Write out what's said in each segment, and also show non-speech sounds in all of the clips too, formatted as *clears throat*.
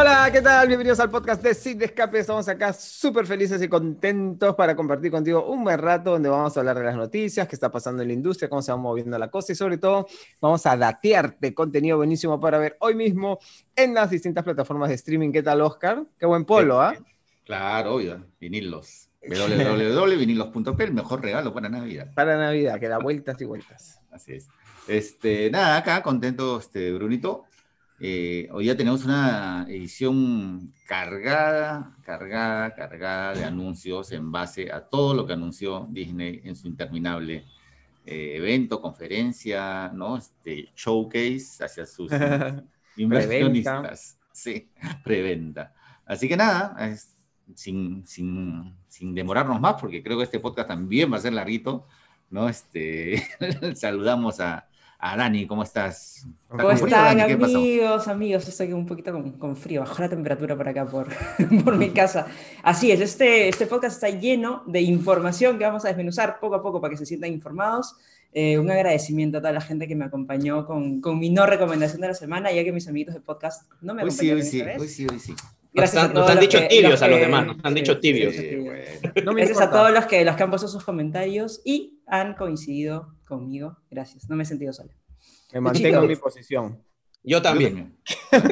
Hola, ¿qué tal? Bienvenidos al podcast de de Escape. Estamos acá súper felices y contentos para compartir contigo un buen rato donde vamos a hablar de las noticias, qué está pasando en la industria, cómo se va moviendo la cosa y sobre todo vamos a datearte contenido buenísimo para ver hoy mismo en las distintas plataformas de streaming. ¿Qué tal, Oscar? Qué buen polo, ¿ah? Claro, obvio, vinilos. www.vinilos.p, el mejor regalo para Navidad. Para Navidad, que da vueltas y vueltas. Así es. Este, nada, acá contento, este, Brunito. Eh, hoy ya tenemos una edición cargada, cargada, cargada de anuncios en base a todo lo que anunció Disney en su interminable eh, evento, conferencia, ¿no? Este showcase hacia sus *laughs* inversionistas. sí, *laughs* preventa. Así que nada, sin, sin, sin, demorarnos más, porque creo que este podcast también va a ser larguito, ¿no? Este, *laughs* saludamos a, a Dani, ¿cómo estás? ¿Cómo están, amigos, amigos? Estoy un poquito con, frío, bajó la temperatura por acá, por, *laughs* por mi casa. Así es, este, este podcast está lleno de información que vamos a desmenuzar poco a poco para que se sientan informados. Eh, un agradecimiento a toda la gente que me acompañó con, con, mi no recomendación de la semana, ya que mis amigos de podcast no me acompañaron. Hoy sí, hoy sí, hoy sí, Gracias a todos nos han dicho tibios a los demás, nos han dicho tibios. Gracias a todos los que, los que han puesto sus comentarios y han coincidido conmigo. Gracias, no me he sentido sola. Me mantengo en mi posición. Yo también.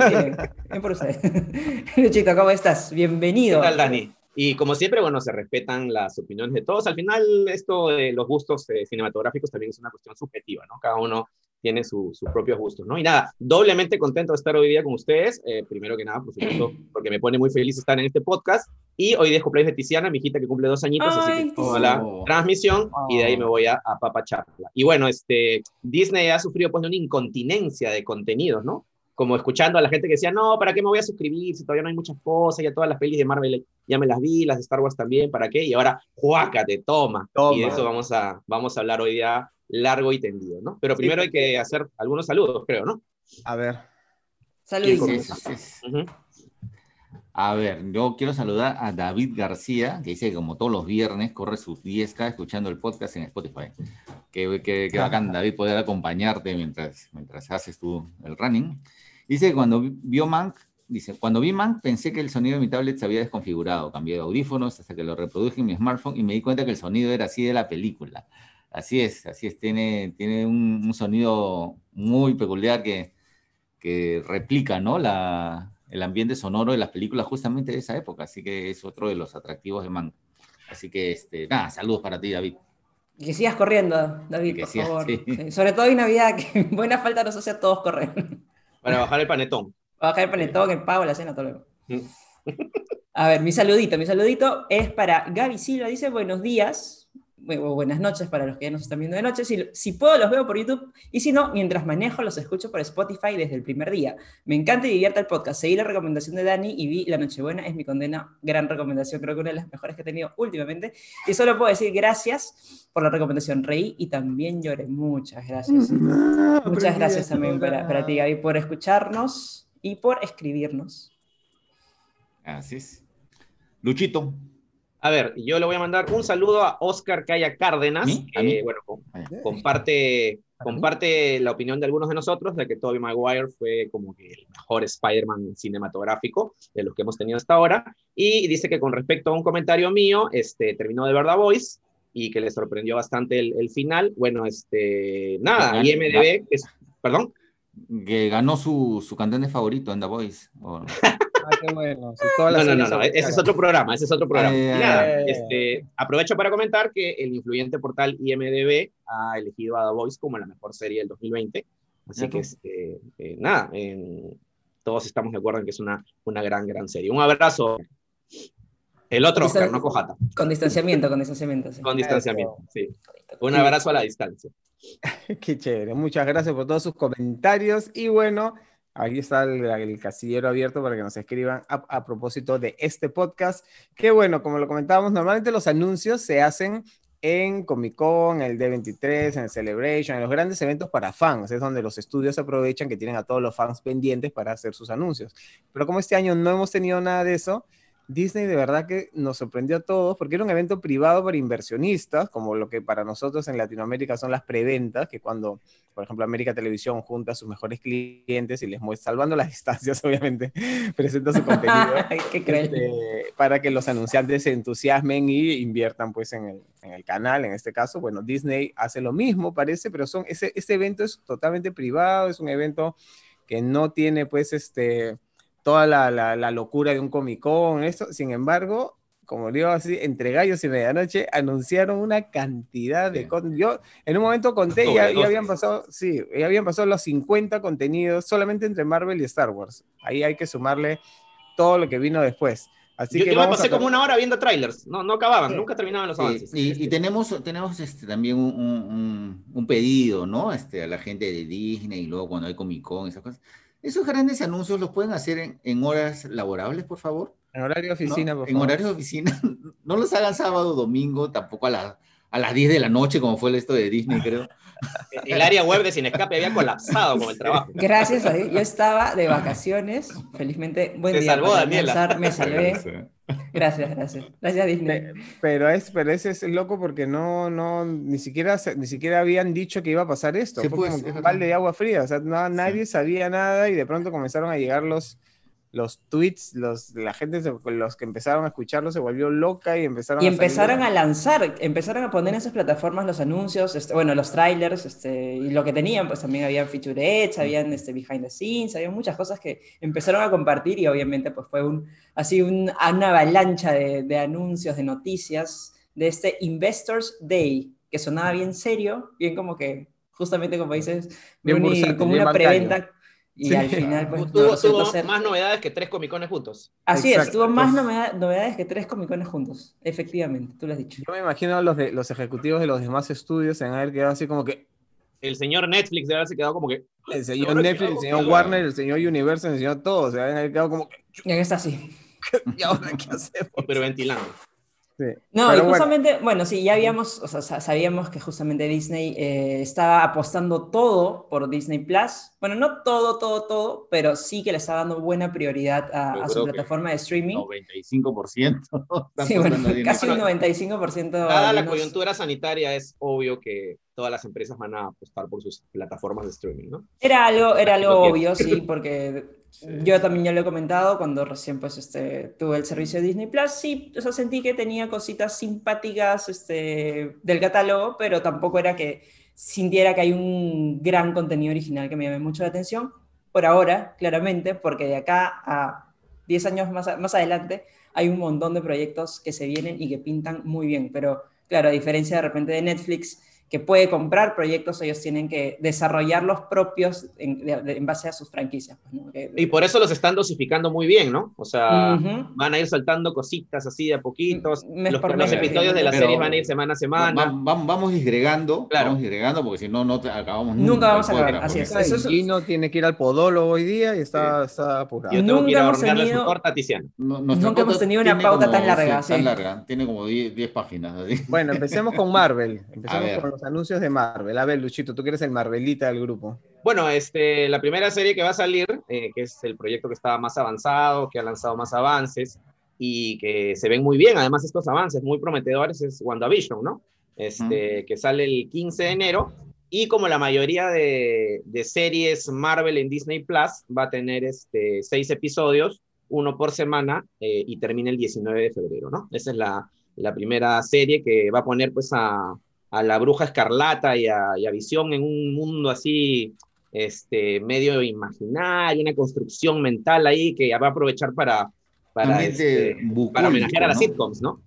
Bien, *laughs* por usted. *laughs* Luchito, ¿cómo estás? Bienvenido. ¿Qué tal, Dani? Y como siempre, bueno, se respetan las opiniones de todos. Al final, esto de los gustos eh, cinematográficos también es una cuestión subjetiva, ¿no? Cada uno tiene sus propios gustos, ¿no? Y nada, doblemente contento de estar hoy día con ustedes. Eh, primero que nada, por supuesto, *clears throat* porque me pone muy feliz estar en este podcast. Y hoy de cumpleaños de Tiziana, mi hijita que cumple dos añitos, así que la transmisión y de ahí me voy a, a papacharla. Y bueno, este, Disney ha sufrido pues una incontinencia de contenidos, ¿no? Como escuchando a la gente que decía, no, ¿para qué me voy a suscribir si todavía no hay muchas cosas? Ya todas las pelis de Marvel ya me las vi, las de Star Wars también, ¿para qué? Y ahora, juácate, toma. toma. Y de eso vamos a, vamos a hablar hoy día largo y tendido, ¿no? Pero primero hay que hacer algunos saludos, creo, ¿no? A ver. Saludos. A ver, yo quiero saludar a David García, que dice que como todos los viernes corre sus 10K escuchando el podcast en Spotify. Qué, qué, qué bacán, David, poder acompañarte mientras, mientras haces tú el running. Dice que cuando vio Mank, dice, cuando vi Mank pensé que el sonido de mi tablet se había desconfigurado. Cambié de audífonos hasta que lo reproduje en mi smartphone y me di cuenta que el sonido era así de la película. Así es, así es, tiene, tiene un, sonido muy peculiar que, que replica ¿no? la, el ambiente sonoro de las películas justamente de esa época, así que es otro de los atractivos de Mank. Así que, este, nada, saludos para ti, David. Y que sigas corriendo, David, por favor. Sobre todo en Navidad, que *laughs* buena falta nos hace a todos correr. Para bajar el panetón. Para bajar el panetón, el pavo, la cena, todo luego. Mm. A ver, mi saludito, mi saludito es para Gaby Silva, dice buenos días, buenas noches para los que ya nos están viendo de noche. Si, si, puedo, los veo por YouTube. Y si no, mientras manejo, los escucho por Spotify desde el primer día. Me encanta y divierte el podcast. Seguí la recomendación de Dani y vi La Nochebuena. Es mi condena. Gran recomendación. Creo que una de las mejores que he tenido últimamente. Y solo puedo decir gracias por la recomendación. Reí y también lloré. Muchas gracias. *laughs* Muchas gracias también para, para ti, Gaby, por escucharnos y por escribirnos. Así es. Luchito, a ver, yo le voy a mandar un saludo a Oscar Calla Cárdenas, que bueno, comparte, comparte la opinión de algunos de nosotros de que Tobey Maguire fue como que el mejor Spider-Man cinematográfico de los que hemos tenido hasta ahora, y dice que con respecto a un comentario mío, este, terminó de ver The Voice y que le sorprendió bastante el, final. Bueno, este, nada, IMDB, es, perdón. Que ganó su, su cantante favorito en The Voice. *laughs* Ah, no, no, no, no, ese es otro programa, ese es otro programa. este, aprovecho para comentar que el influyente portal IMDB ha elegido a The Voice como la mejor serie del 2020. Así que, este, eh, nada, todos estamos de acuerdo en que es una, una gran, gran serie. Un abrazo. El otro Oscar, no Cojata. Con distanciamiento, con distanciamiento. Con distanciamiento, sí. Un abrazo a la distancia. *laughs* Qué chévere. Muchas gracias por todos sus comentarios. Y bueno, Aquí está el, casillero abierto para que nos escriban a, propósito de este podcast. Que bueno, como lo comentábamos, normalmente los anuncios se hacen en Comic Con, el D23, en el Celebration, en los grandes eventos para fans. Es donde los estudios aprovechan que tienen a todos los fans pendientes para hacer sus anuncios. Pero como este año no hemos tenido nada de eso, Disney de verdad que nos sorprendió a todos porque era un evento privado para inversionistas, como lo que para nosotros en Latinoamérica son las preventas, que cuando, por ejemplo, América Televisión junta a sus mejores clientes y les muestra, salvando las *laughs* distancias, obviamente, *laughs* presenta su contenido *laughs* este, para que los anunciantes se entusiasmen y inviertan pues en el, en el, canal, en este caso. Bueno, Disney hace lo mismo, parece, pero son, ese, ese evento es totalmente privado, es un evento que no tiene pues este toda la, la, locura de un Comic Con, esto. Sin embargo, como digo así, entre gallos y medianoche, anunciaron una cantidad de Yo en un momento conté, ya, ya, habían pasado, sí, ya habían pasado los 50 contenidos solamente entre Marvel y Star Wars. Ahí hay que sumarle todo lo que vino después. Así yo, que yo me pasé como una hora viendo trailers, no, no acababan, nunca terminaban los avances. Y, y, tenemos, tenemos este, también un, un, un, pedido, ¿no? Este, a la gente de Disney y luego cuando hay Comic Con y esas cosas esos grandes anuncios los pueden hacer en, horas laborables, por favor. En horario de oficina, por favor. En horario de oficina. *laughs* No los hagan sábado, domingo, tampoco a, a las 10 de la noche, como fue el esto de Disney, *laughs* creo. El área web de Sin Escape había colapsado con el trabajo. Gracias a Dios. Yo estaba de vacaciones. Felizmente, buen día. salvó, Daniela. me salvé. Gracias, gracias. Gracias, Disney. Pero, es, pero ese es loco porque no, no, ni siquiera, ni siquiera habían dicho que iba a pasar esto. Fue pues, como un balde de agua fría. O sea, nadie sabía nada y de pronto comenzaron a llegar los, los tweets, los, la gente, los que empezaron a escucharlo se volvió loca y empezaron y empezaron a, lanzar, empezaron a poner en esas plataformas los anuncios, este, bueno, los trailers, este, y lo que tenían, pues también habían featurettes, habían este, behind the scenes, había muchas cosas que empezaron a compartir y obviamente pues fue un, así una avalancha de, de anuncios, de noticias de este Investors Day, que sonaba bien serio, bien como que, justamente como dices, como una preventa y al final, pues. Tuvo, más novedades que tres comicones juntos. Así es, tuvo más novedades que tres comicones juntos. Efectivamente, tú lo has dicho. Yo me imagino a los, de, los ejecutivos de los demás estudios en haber quedado así como que. El señor Netflix debe haberse quedado como que. El señor Netflix, el señor Warner, el señor Universal, el señor todo. Se haber quedado como que. Y en esta así. *laughs* ¿Y ahora qué hacemos? Pero ventilando. No, y justamente, bueno. sí, ya habíamos, o sea, sabíamos que justamente Disney eh, estaba apostando todo por Disney Plus. Bueno, no todo, todo, todo, pero sí que le está dando buena prioridad a, su plataforma de streaming. 95%. *laughs* sí, bueno, casi un 95%. Dada la coyuntura sanitaria, es obvio que todas las empresas van a apostar por sus plataformas de streaming, ¿no? Era algo, era algo obvio, sí, *laughs* porque yo también ya lo he comentado cuando recién pues este, tuve el servicio de Disney Plus, sí, o sea, sentí que tenía cositas simpáticas este, del catálogo, pero tampoco era que sintiera que hay un gran contenido original que me llame mucho la atención, por ahora, claramente, porque de acá a 10 años más, más adelante hay un montón de proyectos que se vienen y que pintan muy bien, pero claro, a diferencia de repente de Netflix, que puede comprar proyectos, ellos tienen que desarrollar los propios en, base a sus franquicias. Pues, y por eso los están dosificando muy bien, ¿no? O sea, van a ir saltando cositas así de a poquitos. los, los episodios de la serie van a ir semana a semana. vamos disgregando, claro. vamos disgregando, porque si no, no acabamos nunca. Nunca vamos a acabar, así es. Eso, no tiene que ir al podólogo hoy día y está, está apurado. Yo tengo que ir a hemos tenido, corta nunca hemos tenido una pauta tan larga. tan larga, tiene como 10 páginas. Bueno, empecemos con Marvel. *laughs* Empecemos con anuncios de Marvel. A ver, Luchito, tú que eres el Marvelita del grupo. Bueno, este, la primera serie que va a salir, eh, que es el proyecto que está más avanzado, que ha lanzado más avances y que se ven muy bien, además estos avances muy prometedores, es WandaVision, ¿no? Este, Que sale el 15 de enero y como la mayoría de, de, series Marvel en Disney Plus, va a tener este, seis episodios, uno por semana, eh, y termina el 19 de febrero, ¿no? Esa es la, la primera serie que va a poner pues a, a la bruja escarlata y a, Visión en un mundo así este, medio imaginario, una construcción mental ahí que va a aprovechar para, para, este, para homenajear a las sitcoms, ¿no?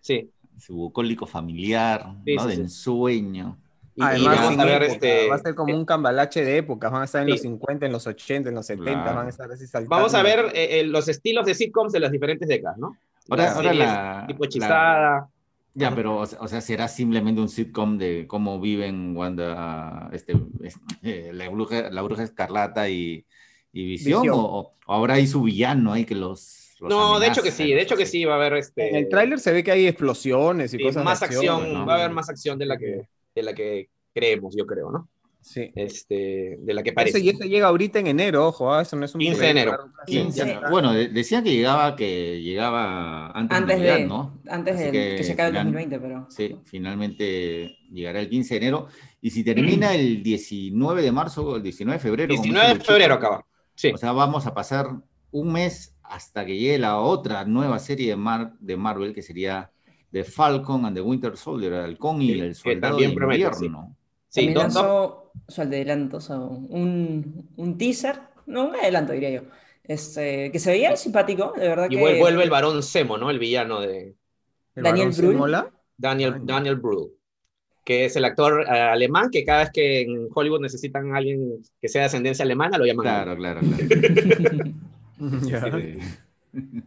Sí. Su bucólico familiar, ¿no? de ensueño. Además, este, va a ser como un cambalache de épocas, van a estar en los 50, en los 80, en los 70, van a estar así saltando. Vamos a ver eh, eh, los estilos de sitcoms de las diferentes décadas, ¿no? Ahora, la, tipo hechizada. Ya, pero, o sea, será simplemente un sitcom de cómo viven Wanda, este, este la, bruja, la bruja escarlata y, y Visión, O, ahora hay su villano ahí que los. no, de hecho que sí, de hecho que sí, va a haber este. En el tráiler se ve que hay explosiones y cosas Más acción, va a haber más acción de la que, de la que creemos, yo creo, ¿no? Sí. este, de la que parece. y eso llega ahorita en enero, ojo, ah, eso no es un 15 de enero. Sí, 15. ya Ya- está. Bueno, de- decían que llegaba, que llegaba antes, Antes de Navidad, de, ¿no? antes de que, que se acabe el final- 2020, pero... Sí, finalmente llegará el 15 de enero. Y si termina el 19 de marzo o el 19 de febrero. como 19 de febrero acaba. Sí. O sea, vamos a pasar un mes hasta que llegue la otra nueva serie de, Mar- de Marvel, que sería The Falcon and the Winter Soldier, el Halcón y Sí, el que Soldado también de promete, Invierno. Sí, También dos- dos- lanzó su adelanto, o sea, un, un teaser, no, un adelanto diría yo, este, que se veía simpático, de verdad y que... vuel- vuelve el varón Semo, ¿no? El villano de ¿El Daniel Brühl. Daniel. Daniel Brühl, que es el actor eh, alemán que cada vez que en Hollywood necesitan a alguien que sea de ascendencia alemana, lo llaman. Claro, claro, claro. *laughs* Ya. Sí.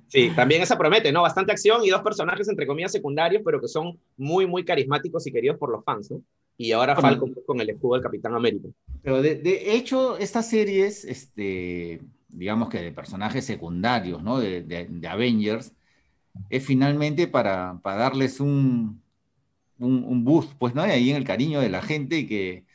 Sí, también esa promete, ¿no? Bastante acción y dos personajes, entre comillas, secundarios, pero que son muy, muy carismáticos y queridos por los fans, ¿no? Y ahora Bueno. Falcon con el escudo del Capitán América. Pero de, de hecho, estas series, este, digamos que de personajes secundarios, ¿no? De, de- de Avengers, es finalmente para, para darles un, un, un boost, pues, ¿no? Ahí en el cariño de la gente y que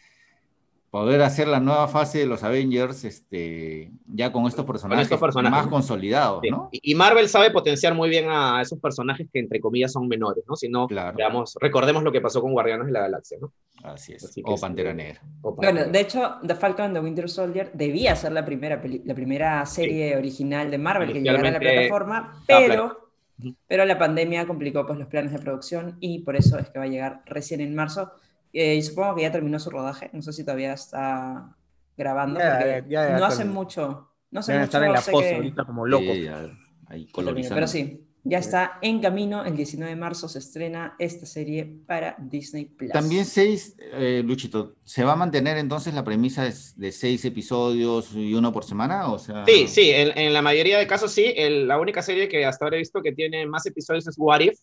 poder hacer la nueva fase de los Avengers, este, ya con estos personajes, estos personajes, más consolidados, Sí. ¿no? Y Marvel sabe potenciar muy bien a esos personajes que, entre comillas, son menores, ¿no? Si no, Claro. veamos, recordemos lo que pasó con Guardianes de la Galaxia, ¿no? Así es. Así que o sí. Pantera Negra. O Bueno, de hecho, The Falcon and the Winter Soldier debía ser la primera, la primera serie original de Marvel que llegara a la plataforma, pero, pero la pandemia complicó pues, los planes de producción y por eso es que va a llegar recién en marzo. Eh, y supongo que ya terminó su rodaje, no sé si todavía está grabando, Ya, porque ya, ya no hace mucho, no hace mucho, estar en la pose que- ahorita como locos. Sí, ya, ahí. Pero sí, ya está en camino, el 19 de marzo se estrena esta serie para Disney Plus. También seis, eh, Luchito, ¿se va a mantener entonces la premisa de, de seis episodios y uno por semana? O sea, Sí, sí, en, en la mayoría de casos sí. El- la única serie que hasta ahora he visto que tiene más episodios es What If,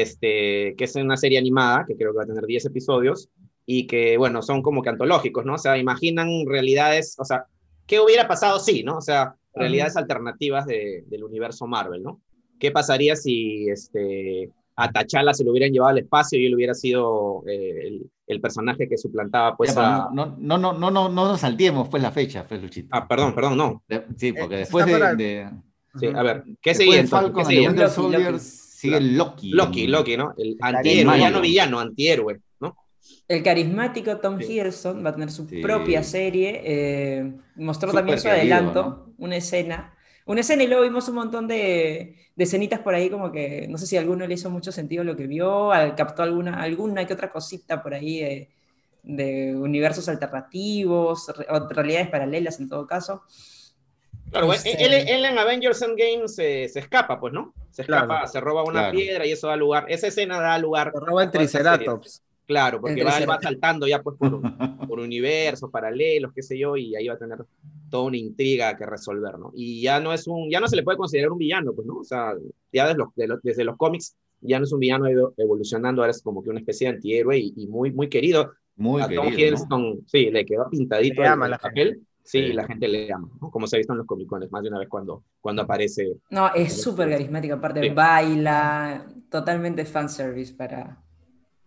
este, que es una serie animada, que creo que va a tener 10 episodios, y que, bueno, son como que antológicos, ¿no? O sea, imaginan realidades, o sea, ¿qué hubiera pasado si, ¿no? O sea, realidades alternativas de- del universo Marvel, ¿no? ¿Qué pasaría si este, a T'Challa se lo hubieran llevado al espacio y él hubiera sido eh, el, el personaje que suplantaba, pues, Ya, a... no, no, no, no, no, no nos salteemos pues la fecha, pues, Luchito. Ah, perdón, perdón, no. Sí, porque Eh, después de, para- de- Sí, a ver, ¿qué de entonces? Falcon ¿Qué the sigue? Winter Loki, Loki. Loki. ¿no? El antihéroe, mayo. villano, villano, antihéroe, ¿no? El carismático Tom Sí. Hiddleston va a tener su Sí. propia serie. eh, mostró Súper también su querido, adelanto, una escena. Una escena y luego vimos un montón de, de escenitas por ahí, como que no sé si a alguno le hizo mucho sentido lo que vio, al- captó alguna, alguna que otra cosita por ahí de, de universos alternativos, re- o realidades paralelas en todo caso. Claro, Este- él, él en Avengers Endgame se, se escapa, pues, ¿no? Se escapa, Claro. se roba una Claro. piedra y eso da lugar, esa escena da lugar. Se roba serie. Triceratops. Claro, porque va, va saltando ya pues por, *laughs* por universos paralelos, qué sé yo, y ahí va a tener toda una intriga que resolver, ¿no? Y ya no es un, ya no se le puede considerar un villano, pues, ¿no? O sea, ya desde los, de los- desde los cómics ya no es un villano ha ido evolucionando, ahora es como que una especie de antihéroe y, y muy, muy querido. Muy a Tom querido. ¿no? Hiddleston, sí, le quedó pintadito Le el, el papel. Sí, Sí. la gente le ama, ¿no? como se ha visto en los comicones más de una vez cuando, cuando aparece. No, es súper carismático, aparte Sí. baila, totalmente fanservice para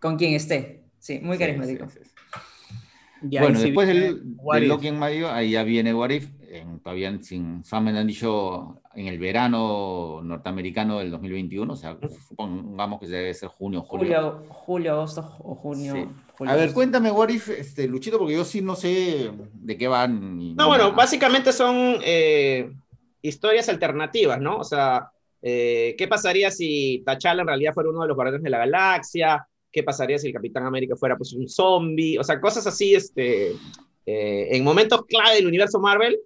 con quien esté. Sí, muy carismático. sí, sí. Y ahí Bueno, después del, del. Loki en mayo, ahí ya viene What If, en- todavía sin Samen han dicho en el verano norteamericano del 2021, o sea, supongamos que debe ser junio, julio. Julio, julio, agosto o junio. A ver, cuéntame, What If, este, Luchito, porque yo sí no sé de qué van. No, bueno, básicamente son eh, historias alternativas, ¿no? O sea, eh, ¿qué pasaría si T'Challa en realidad fuera uno de los guardianes de la galaxia? ¿Qué pasaría si el Capitán América fuera pues un zombie? O sea, cosas así, este, eh, en momentos clave del universo Marvel,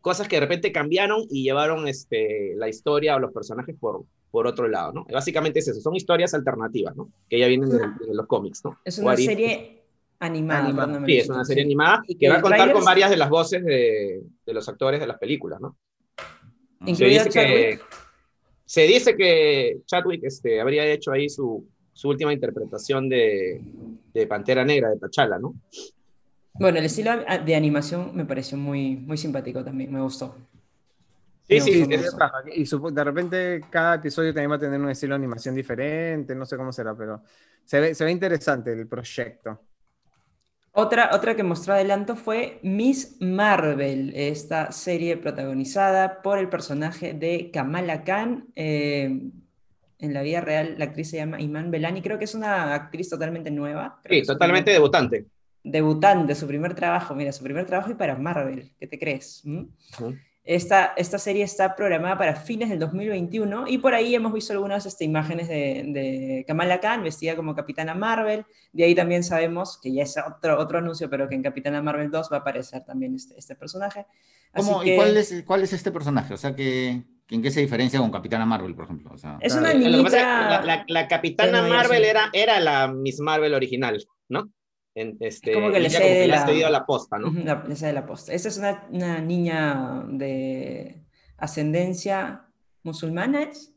cosas que de repente cambiaron y llevaron este, la historia o los personajes por, por otro lado, ¿no? Básicamente es eso, son historias alternativas, ¿no? Que ya vienen de, de los cómics, ¿no? Es una serie animada. Animada. perdón, Sí, es una serie animada Y que va a contar con se- varias de las voces de, de los actores de las películas, ¿no? Se Incluido dice, que, Chadwick. se dice que Chadwick este, habría hecho ahí su, su última interpretación de, de Pantera Negra, de T'Challa, ¿no? Bueno, el estilo de animación me pareció muy, muy simpático también, me gustó. Sí, sí, Sí, es-. Y de repente cada episodio también va a tener un estilo de animación diferente, no sé cómo será, pero se ve, se ve interesante el proyecto. Otra, otra que mostró adelanto fue Miss Marvel, esta serie protagonizada por el personaje de Kamala Khan. Eh, en la vida real, la actriz se llama Iman Belani, creo que es una actriz totalmente nueva. Sí, totalmente debutante. Debutante, su primer trabajo, mira, su primer trabajo y para Marvel, ¿qué te crees? ¿Mm? Esta, esta serie está programada para fines del 2021 y por ahí hemos visto algunas este, imágenes de, de, Kamala Khan vestida como Capitana Marvel. De ahí también sabemos, que ya es otro, otro anuncio, pero que en Capitana Marvel 2 va a aparecer también este, este personaje. ¿Cómo, ¿Y cuál es, cuál es este personaje? O sea, que, ¿en qué se diferencia con Capitana Marvel, por ejemplo? O sea, es una niñita... La, la, la, Capitana Marvel era, era la Miss Marvel original, ¿no? Este, como que le cede la... a la posta, ¿no? La, le cede la posta. Esta es una, una, niña de ascendencia musulmana, ¿es?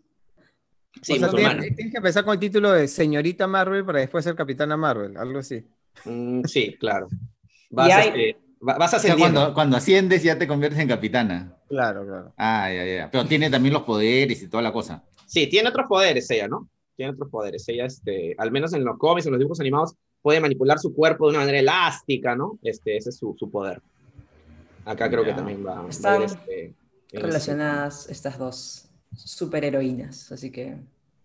Sí, o sea, tienes, tienes, que empezar con el título de señorita Marvel para después ser capitana Marvel, algo así. Mm, sí, claro. *laughs* Vas, hay... este, vas a o sea, cuando, cuando asciendes ya te conviertes en capitana. Claro, claro. Ah, ya, ya. Pero tiene también los poderes y toda la cosa. Sí, tiene otros poderes ella, ¿no? Tiene otros poderes. Ella, este, al menos en los cómics, en los dibujos animados, puede manipular su cuerpo de una manera elástica, ¿no? Este, ese es su, su poder. Acá creo que también va, Están este, relacionadas estas dos superheroínas, así que...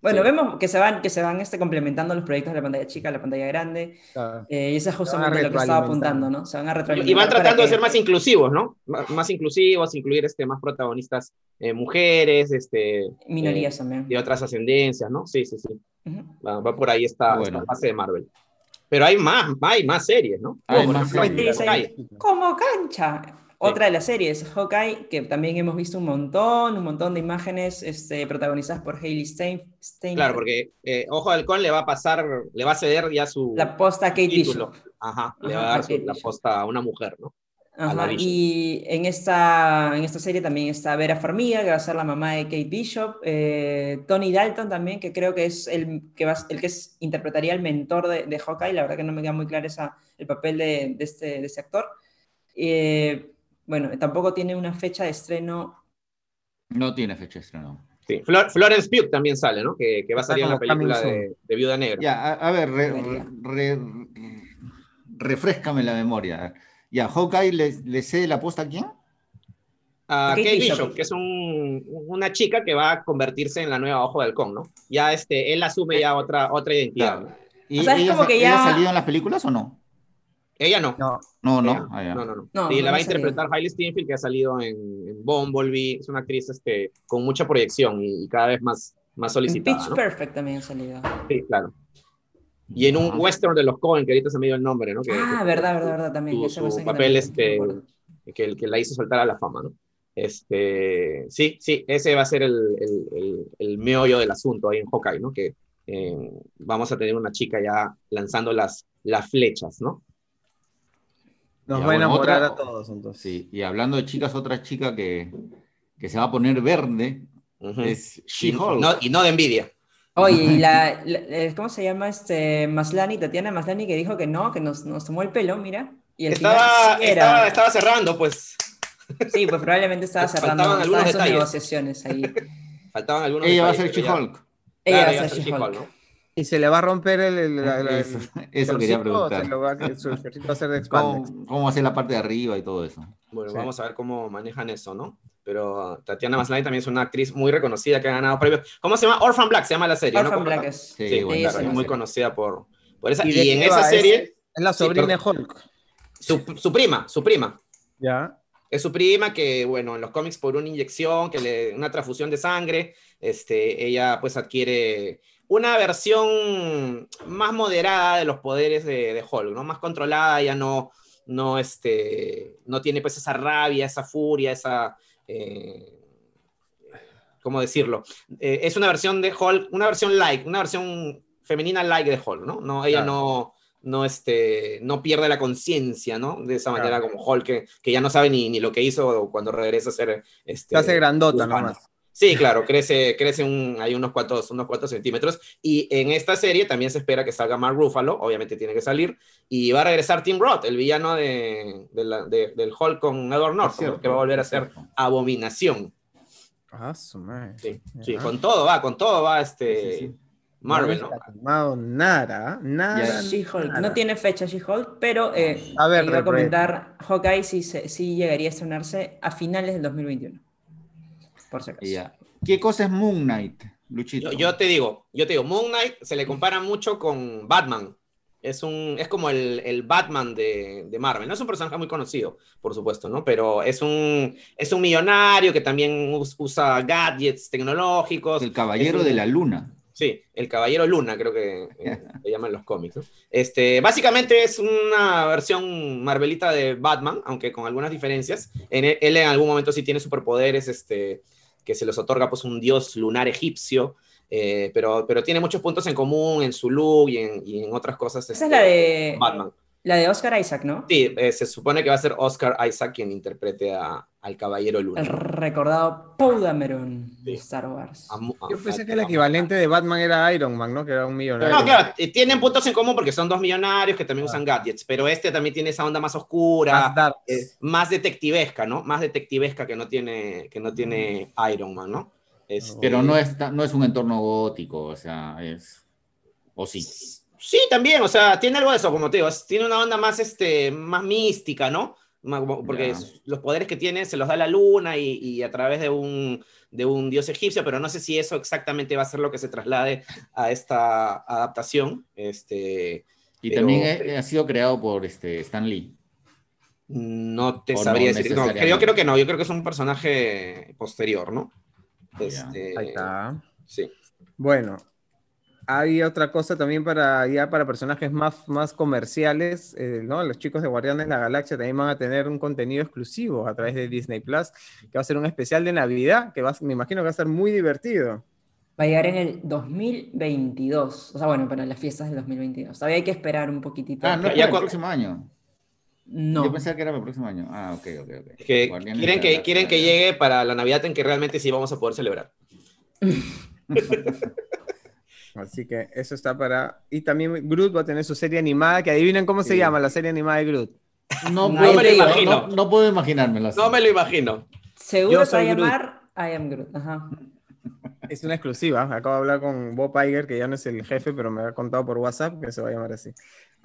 Bueno, sí. vemos que se van, que se van este, complementando los proyectos de la pantalla chica a la pantalla grande. Claro. Eh, y eso es justamente lo que estaba apuntando, ¿no? Se van a retroalimentar. Y van tratando de ser más inclusivos, ¿no? Más inclusivos, incluir este, más protagonistas eh, mujeres, este, minorías eh, también. De otras ascendencias, ¿no? Sí, sí, sí. Uh -huh. va, va, por ahí esta, bueno. esta fase de Marvel. Pero hay más, hay más series, ¿no? Hay como, más series. como cancha. Otra de las series, Hawkeye, que también hemos visto un montón, un montón de imágenes este, protagonizadas por Hailey Stein, Stein Claro, porque eh, Ojo de Halcón le va a pasar, le va a ceder ya su. La posta a Kate título. Bishop. Ajá, le va a dar su, la posta a una mujer, ¿no? Ajá, y en esta, en esta serie también está Vera Farmiga, que va a ser la mamá de Kate Bishop, eh, Tony Dalton también, que creo que es el que, va, el que es, interpretaría el mentor de, de, Hawkeye, la verdad que no me queda muy claro esa, el papel de, de, este, de este actor. Eh, bueno, tampoco tiene una fecha de estreno. No tiene fecha de estreno. Sí. Flor, Florence Pugh también sale, ¿no? Que, que va a salir en la película de, de, Viuda Negra. Ya, a, a ver, re, re, refrescame la memoria. Ya, Hawkeye le, le cede la posta a quién? A Kate, Kate Bishop, Bishop, que es un, una chica que va a convertirse en la nueva Ojo de Halcón, ¿no? Ya este, él asume ya otra, otra identidad. Claro. ¿Y o sea, ella, como que ya... ha salido en las películas o no? Ella no. No, no. No, ella, ah, no, no, no. no, y la va a interpretar Hailey Steinfeld, que ha salido en, en Bumblebee. Es una actriz este, con mucha proyección y, y cada vez más, más solicitada. En Pitch ¿no? Perfect también ha salido. Sí, claro. Y en un -huh. western de los Cohen, que ahorita se me dio el nombre, ¿no? Que, ah, que, verdad, verdad, verdad, también. Su, su papel este, que, que la hizo saltar a la fama, ¿no? Este, sí, sí, ese va a ser el, el, el, el meollo del asunto ahí en Hawkeye, ¿no? Que eh, vamos a tener una chica ya lanzando las, las flechas, ¿no? Nos va a enamorar otra, a todos, entonces. Sí, y hablando de chicas, otra chica que, que se va a poner verde uh -huh. es She-Hulk. No, y no de envidia. Oye, y la, *laughs* la, ¿cómo se llama este Maslani, Tatiana Maslani, que dijo que no, que nos, nos tomó el pelo, mira? Y estaba, sí estaba, estaba, cerrando, pues. Sí, pues probablemente estaba cerrando. Faltaban algunas detalles. negociaciones ahí. *laughs* Faltaban algunos Ella detalles, va a ser She-Hulk. Ella claro, va a ser She-Hulk. ¿no? Y se le va a romper el. el, el eso, eso quería preguntar. Va, su va a ser de ¿Cómo, ¿Cómo, va a ser la parte de arriba y todo eso? Bueno, sí. vamos a ver cómo manejan eso, ¿no? Pero uh, Tatiana Maslany también es una actriz muy reconocida que ha ganado premios. ¿Cómo se llama? Orphan Black se llama la serie. Orphan ¿no? Black es. Sí, sí bueno, claro, es muy conocida por, por esa. Y, y en esa serie. Es la sobrina sí, de Hulk. Su, su prima, su prima. Ya. Es su prima que, bueno, en los cómics por una inyección, que le, una transfusión de sangre, este, ella pues adquiere una versión más moderada de los poderes de, de Hulk, ¿no? Más controlada, ya no, no, este, no tiene pues esa rabia, esa furia, esa... Eh, ¿Cómo decirlo? Eh, es una versión de Hulk, una versión like, una versión femenina like de Hulk, ¿no? no ella claro. no, no, este, no pierde la conciencia, ¿no? De esa manera claro. como Hulk, que, que, ya no sabe ni, ni lo que hizo cuando regresa a ser... Este, Se hace grandota nomás. Sí, claro, crece, crece un, hay unos cuantos, unos cuantos centímetros. Y en esta serie también se espera que salga Mark Ruffalo, obviamente tiene que salir. Y va a regresar Tim Roth, el villano de, de la, de, del Hulk con Edward Norton, que va a volver a ser Abominación. Ah, su madre. Sí, con todo va, con todo va este... Sí, sí, Marvel, ¿no? confirmado nada, nada. Nada. No tiene fecha She-Hulk, pero eh, A ver, iba a comentar, Hawkeye se- sí llegaría a estrenarse a finales del 2021. Por si acaso. Ya. ¿Qué cosa es Moon Knight, Luchito? Yo, yo te digo, yo te digo, Moon Knight se le compara mucho con Batman. Es, un, es como el, el Batman de, de Marvel. No es un personaje muy conocido, por supuesto, ¿no? Pero es un, es un millonario que también us- usa gadgets tecnológicos. El Caballero un- de la Luna. Sí, el Caballero Luna, creo que eh, *laughs* le llaman los cómics. ¿no? Este, básicamente es una versión Marvelita de Batman, aunque con algunas diferencias. En él, él en algún momento sí tiene superpoderes este, que se los otorga pues, un dios lunar egipcio, eh, pero, pero tiene muchos puntos en común en su look y en, y en otras cosas. Esa este, es la de, Batman. La de Oscar Isaac, ¿no? Sí, eh, se supone que va a ser Oscar Isaac quien interprete a- al Caballero Luna. El recordado Poe Dameron de Sí. Star Wars. Yo pensé que el equivalente de Batman era Iron Man, ¿no? Que era un millonario. No, claro, eh, tienen puntos en común porque son dos millonarios que también usan gadgets, pero este también tiene esa onda más oscura, Más eh, más detectivesca, ¿no? Más detectivesca que no tiene, que no tiene Iron Man, ¿no? Este, Pero no es, no es un entorno gótico, o sea, es. O sí. Sí, también, o sea, tiene algo de eso, como te digo, tiene una onda más, este, más mística, ¿no? Porque los poderes que tiene se los da la luna y, y a través de un, de un dios egipcio, pero no sé si eso exactamente va a ser lo que se traslade a esta adaptación. Este, Y Pero- también es- ha sido creado por este, Stan Lee. No te O no sabría decir. No, yo creo que no, yo creo que es un personaje posterior, ¿no? Este, Ahí está. Sí. Bueno, hay otra cosa también para ya para personajes más, más comerciales, eh, ¿no? Los chicos de Guardianes de la Galaxia también van a tener un contenido exclusivo a través de Disney Plus, que va a ser un especial de Navidad, que va, me imagino que va a estar muy divertido. Va a llegar en el 2022. O sea, bueno, para las fiestas del 2022. Todavía hay que esperar un poquitito. Ah, no, Ya el próximo año. No. Yo pensaba que era para el próximo año. Ah, ok, ok, ok. Que quieren, que quieren que llegue para la Navidad en que realmente sí vamos a poder celebrar. *laughs* *laughs* Así que eso está para... Y también Groot va a tener su serie animada, que adivinen cómo se llama la serie animada de Groot. No, No puedo, me lo imagino. No, no puedo imaginármelo así. No me lo imagino. Seguro se va a llamar I am Groot. Ajá. Es una exclusiva. Acabo de hablar con Bob Iger, que ya no es el jefe, pero me ha contado por WhatsApp que se va a llamar así.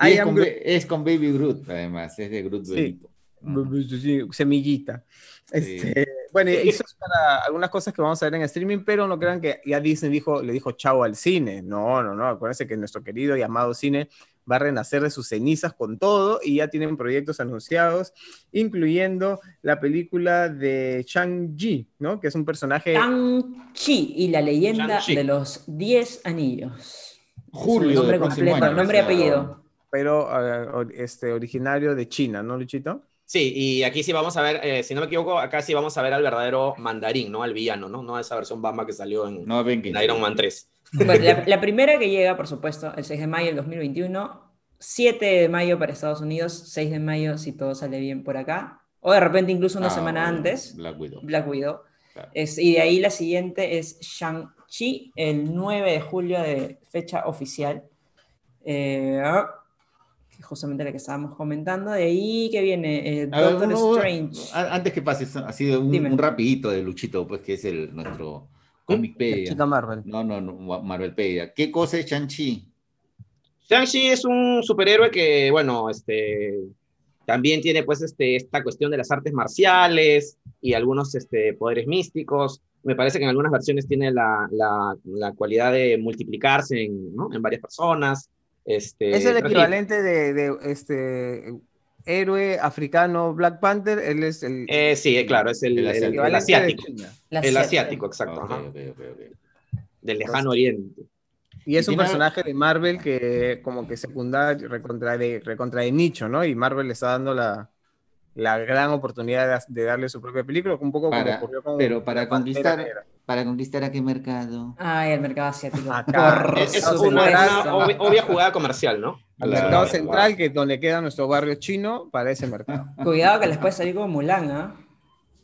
Y I es, am con, Groot. Ba- es con Baby Groot, además. Es de Groot Sí. bu- sí, Semillita. Este, bueno, y eso es para algunas cosas que vamos a ver en streaming, pero no crean que ya Disney dijo, le dijo chao al cine. No, no, no. Acuérdense que nuestro querido y amado cine va a renacer de sus cenizas con todo y ya tienen proyectos anunciados, incluyendo la película de Shang-Chi, ¿no? Que es un personaje. Shang-Chi y la leyenda de los 10 anillos. Julio nombre completo, nombre y apellido. pero eh, este, originario de China, ¿no, Luchito? Sí, y aquí sí vamos a ver, eh, si no me equivoco, acá sí vamos a ver al verdadero mandarín, ¿no? Al villano, ¿no? No esa versión Bamba que salió en, No, en Iron Man 3. Bueno, la, *laughs* la primera que llega, por supuesto, el 6 de mayo del 2021, 7 de mayo para Estados Unidos, 6 de mayo si todo sale bien por acá, o de repente incluso una Ah, semana bueno, antes, Black Widow. Black Widow. Claro. Es- y de ahí la siguiente es Shang-Chi, el 9 de julio de fecha oficial. Eh, que justamente la que estábamos comentando. De ahí que viene eh, A ver, Doctor uno- Strange. Antes que pases, ha sido un, un rapidito de Luchito, pues que es el nuestro Comicpedia. Chica Marvel. No, no, no, Marvelpedia. ¿Qué cosa es Shang-Chi? Shang-Chi es un superhéroe que, bueno, este, también tiene pues este, esta cuestión de las artes marciales y algunos este, poderes místicos. Me parece que en algunas versiones tiene la, la, la cualidad de multiplicarse en, ¿no? en varias personas. Este, Es el equivalente de, de, este héroe africano Black Panther, él es el, eh, sí, claro, es el, El el- el asiático. El asiático, exacto. Ok, ajá, ok, ok, ok. Del lejano oriente. Y es Y un tiene- personaje de Marvel que como que secundario, recontra de, recontra de nicho, ¿no? Y Marvel le está dando la, la gran oportunidad de, de darle su propia película, un poco Para- como ocurrió con pero para conquistar- Negra. ¿Para conquistar a qué mercado? Ay, el mercado asiático. *laughs* Acá. Es, es una, obvia, obvia jugada comercial, ¿no? Al Claro, mercado claro. central, que es donde queda nuestro barrio chino, para ese mercado. *laughs* Cuidado que les puede salir como Mulan, ¿ah?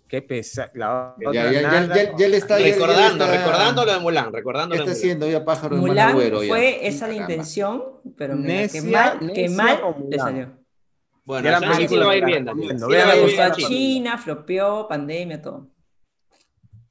Qué pesado. La Ya, otra ya, ya, nada. ya, ya le está. ya- ya le recordando, está- recordando lo de Mulan, recordando ¿Qué lo de está haciendo ya pájaro de Mulan fue esa la intención, pero mira, Necia, qué mal, qué mal le salió. Bueno, sí película, va a ir la viendo. la. China, flopeó, pandemia, todo.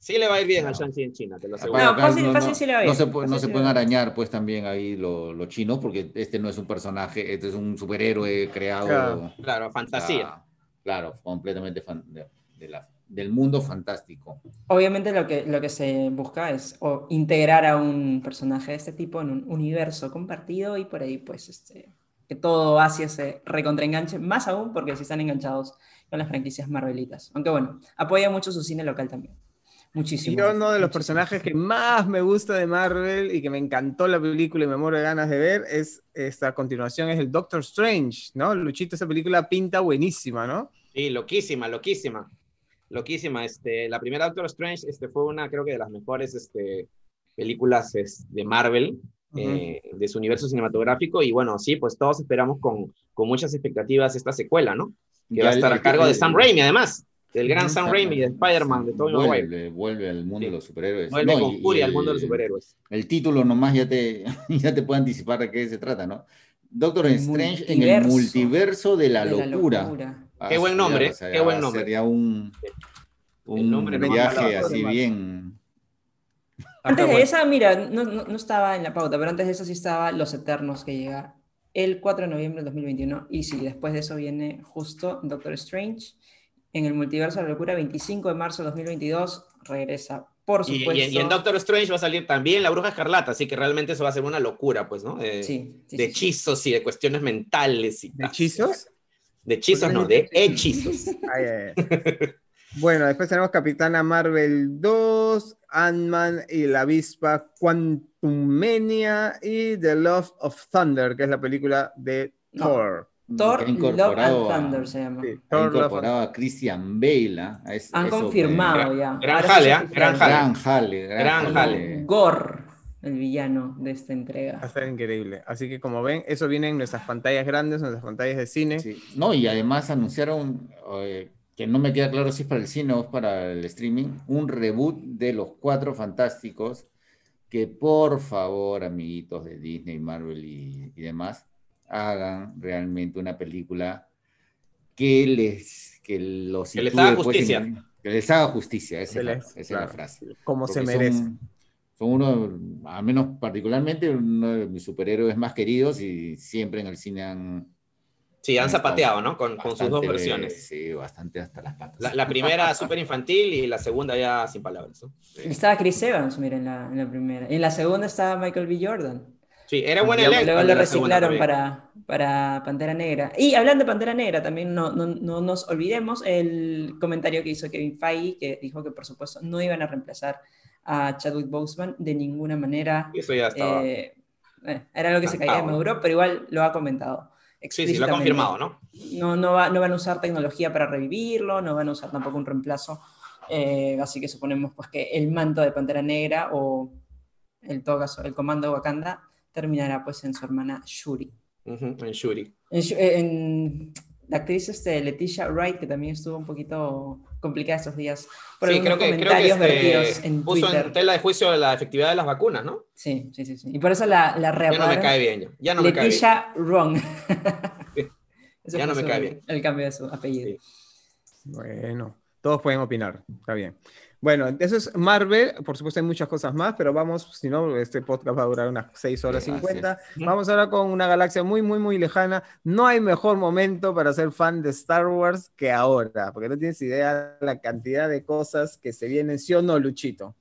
Sí le va a ir bien al Shang-Chi en China, te lo aseguro. No, fácil, fácil sí le va no bien. se, puede- no se sí le pueden arañar pues también ahí lo- los chinos porque este no es un personaje, este es un superhéroe creado. Claro. Claro, fantasía. ah, claro, completamente fan- de- de la- del mundo fantástico. Obviamente lo que, lo que se busca es o integrar a un personaje de este tipo en un universo compartido y por ahí pues este, que todo Asia se recontraenganche, más aún porque si están enganchados con las franquicias Marvelitas. Aunque bueno, apoya mucho su cine local también. Muchísimo. Yo uno de los muchísimo. personajes que más me gusta de Marvel y que me encantó la película y me muero de ganas de ver es esta continuación, es el Doctor Strange, ¿no? Luchito, esa película pinta buenísima, ¿no? Sí, loquísima, loquísima. Loquísima. Este, la primera Doctor Strange este, fue una, creo que de las mejores este, películas es, de Marvel, eh, de su universo cinematográfico. Y bueno, sí, pues todos esperamos con, con muchas expectativas esta secuela, ¿no? Que va a Ya estar el- a cargo de Sam Raimi, además. Del gran. Sam Raimi, de Spider-Man, de Tobey Maguire. Vuelve, vuelve al mundo Sí. de los superhéroes. Vuelve No, con furia al el- mundo de los superhéroes. El título nomás ya te, *laughs* ya te puede anticipar de qué se trata, ¿no? Doctor El Strange en el multiverso de la, de la locura. locura. Ah, Qué buen nombre, o sea, qué buen nombre. ser ya un, un nombre no viaje así bien. Antes de esa, mira, no, no, no estaba en la pauta, pero antes de eso sí estaba Los Eternos, que llega el 4 de noviembre del 2021. Y sí, después de eso viene justo Doctor Strange en el multiverso de la locura, 25 de marzo del 2022. Regresa, por supuesto. y en- y en Doctor Strange va a salir también la Bruja Escarlata, así que realmente eso va a ser una locura, pues, ¿no? De, Sí, sí, de sí, sí. hechizos y de cuestiones mentales. Y ¿De tal. hechizos? De hechizos, no, de hechizos. *laughs* Ay, ay, ay. Bueno, después tenemos Capitana Marvel 2, Ant-Man y la avispa Quantum Mania y The Love of Thunder, que es la película de No. Thor. Thor, Love and Thunder se llama. Sí, ha Thor, Love incorporado a Christian Bale. ¿ah? Es- Han que- confirmado ya. gran jale, ¿ah? se Gran oficial. Gran jale. Gran jale. Gore, el villano de esta Va a entrega. increíble. Así que como ven, eso viene en nuestras pantallas grandes, en nuestras pantallas de cine. Sí. No, y además anunciaron, eh, que no me queda claro si es para el cine o es para el streaming, un reboot de Los Cuatro Fantásticos, que por favor, amiguitos de Disney, Marvel y, y demás, hagan realmente una película que les que los Que les haga pues, justicia. en- que les haga justicia, esa, les- esa es la frase. Como se merece. Son, son uno, al menos particularmente, uno de mis superhéroes más queridos y siempre en el cine han... Sí, han han zapateado, ¿no? Con, con sus dos versiones. Sí, bastante hasta las patas. La, la primera súper infantil y la segunda ya sin palabras. Estaba Chris Evans, mira, en la, en la primera. En la segunda estaba Michael B. Jordan. Sí, era buen Luego- elenco. Luego lo reciclaron para, para Pantera Negra. Y hablando de Pantera Negra, también no, no, no nos olvidemos el comentario que hizo Kevin Feige, que dijo que por supuesto no iban a reemplazar a Chadwick Boseman de ninguna manera. Eso ya estaba. Eh, eh, era lo que se caía de. Maduro, pero igual lo ha comentado. sí, sí, lo ha confirmado, ¿no? No, no, va- no van a usar tecnología para revivirlo, no van a usar tampoco un reemplazo. eh, así que suponemos pues, que el manto de Pantera Negra o el, todo caso, el comando de Wakanda terminará pues en su hermana Shuri. En Shuri. En, eh, en- la actriz este, Leticia Wright, que también estuvo un poquito complicada estos días por Sí, creo que, creo que comentarios vertidos este, en puso Twitter. en tela de juicio la efectividad de las vacunas, ¿no? Sí, sí, sí, sí. Y por eso la, la Ya no me cae bien. Ya, ya no me cae bien. Leticia Wrong. *laughs* Sí. Ya no me cae bien. El cambio de su apellido. Sí. Bueno, todos pueden opinar, está bien. Bueno, eso es Marvel, por supuesto hay muchas cosas más, pero vamos, si no, este podcast va a durar unas 6 horas Sí, así 50. es. Vamos ahora con una galaxia muy, muy, muy lejana. No hay mejor momento para ser fan de Star Wars que ahora, porque no tienes idea la cantidad de cosas que se vienen, ¿sí o no, Luchito?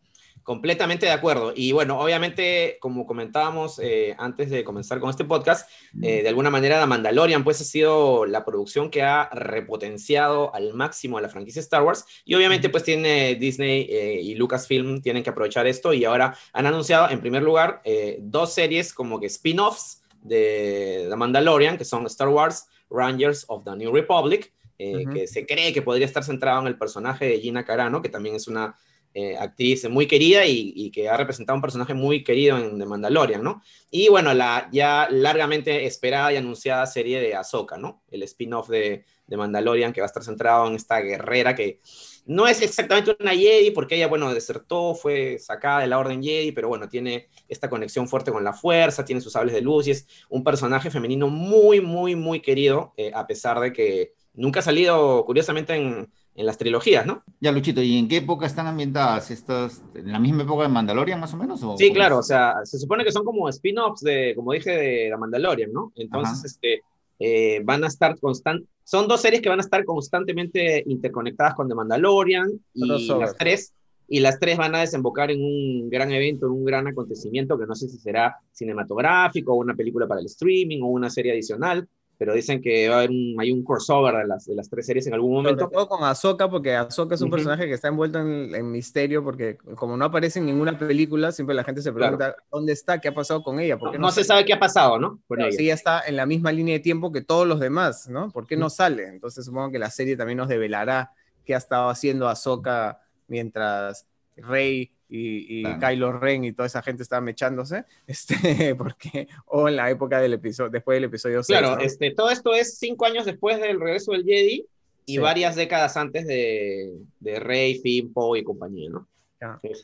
Completamente de acuerdo. Y bueno, obviamente, como comentábamos eh, antes de comenzar con este podcast, eh, de alguna manera la Mandalorian pues ha sido la producción que ha repotenciado al máximo a la franquicia Star Wars. Y obviamente pues tiene Disney eh, y Lucasfilm tienen que aprovechar esto y ahora han anunciado en primer lugar dos series como que spin-offs de The Mandalorian, que son Star Wars Rangers of the New Republic, que se cree que podría estar centrado en el personaje de Gina Carano, que también es una eh, actriz muy querida y, que ha representado un personaje muy querido en The Mandalorian, ¿no? Y bueno, la ya largamente esperada y anunciada serie de Ahsoka, ¿no? El spin-off de, de Mandalorian que va a estar centrado en esta guerrera que no es exactamente una Jedi porque ella, bueno, desertó, fue sacada de la Orden Jedi, pero bueno, tiene esta conexión fuerte con la fuerza, tiene sus sables de luz y es un personaje femenino muy, muy, muy querido, eh, a pesar de que nunca ha salido, curiosamente, en, en las trilogías, ¿no? Ya, Luchito, ¿y en qué época están ambientadas estas? ¿En la misma época de Mandalorian, más o menos? O sí, claro, o sea, se supone que son como spin-offs de, como dije, de la Mandalorian, ¿no? Entonces, este, eh, van a estar constantes, son dos series que van a estar constantemente interconectadas con The Mandalorian y las tres y las tres van a desembocar en un gran evento, en un gran acontecimiento que no sé si será cinematográfico o una película para el streaming o una serie adicional, pero dicen que va a haber un, hay un crossover de las, de las tres series en algún momento. Sobre todo con Ahsoka, porque Ahsoka es un personaje que está envuelto en, misterio, porque como no aparece en ninguna película, siempre la gente se pregunta dónde está, qué ha pasado con ella. ¿Por no, se sabe qué ha pasado, ¿no? Con ella. Sí, ella está en la misma línea de tiempo que todos los demás, ¿no? ¿Por qué no sale? Entonces supongo que la serie también nos develará qué ha estado haciendo Ahsoka mientras Rey y, Kylo Ren y toda esa gente estaban echándose, *laughs* este, porque, o en la época del episodio, después del episodio 6. Claro, este, todo esto es cinco años después del regreso del Jedi y varias décadas antes de, de Rey, Finn, Poe y compañía, ¿no?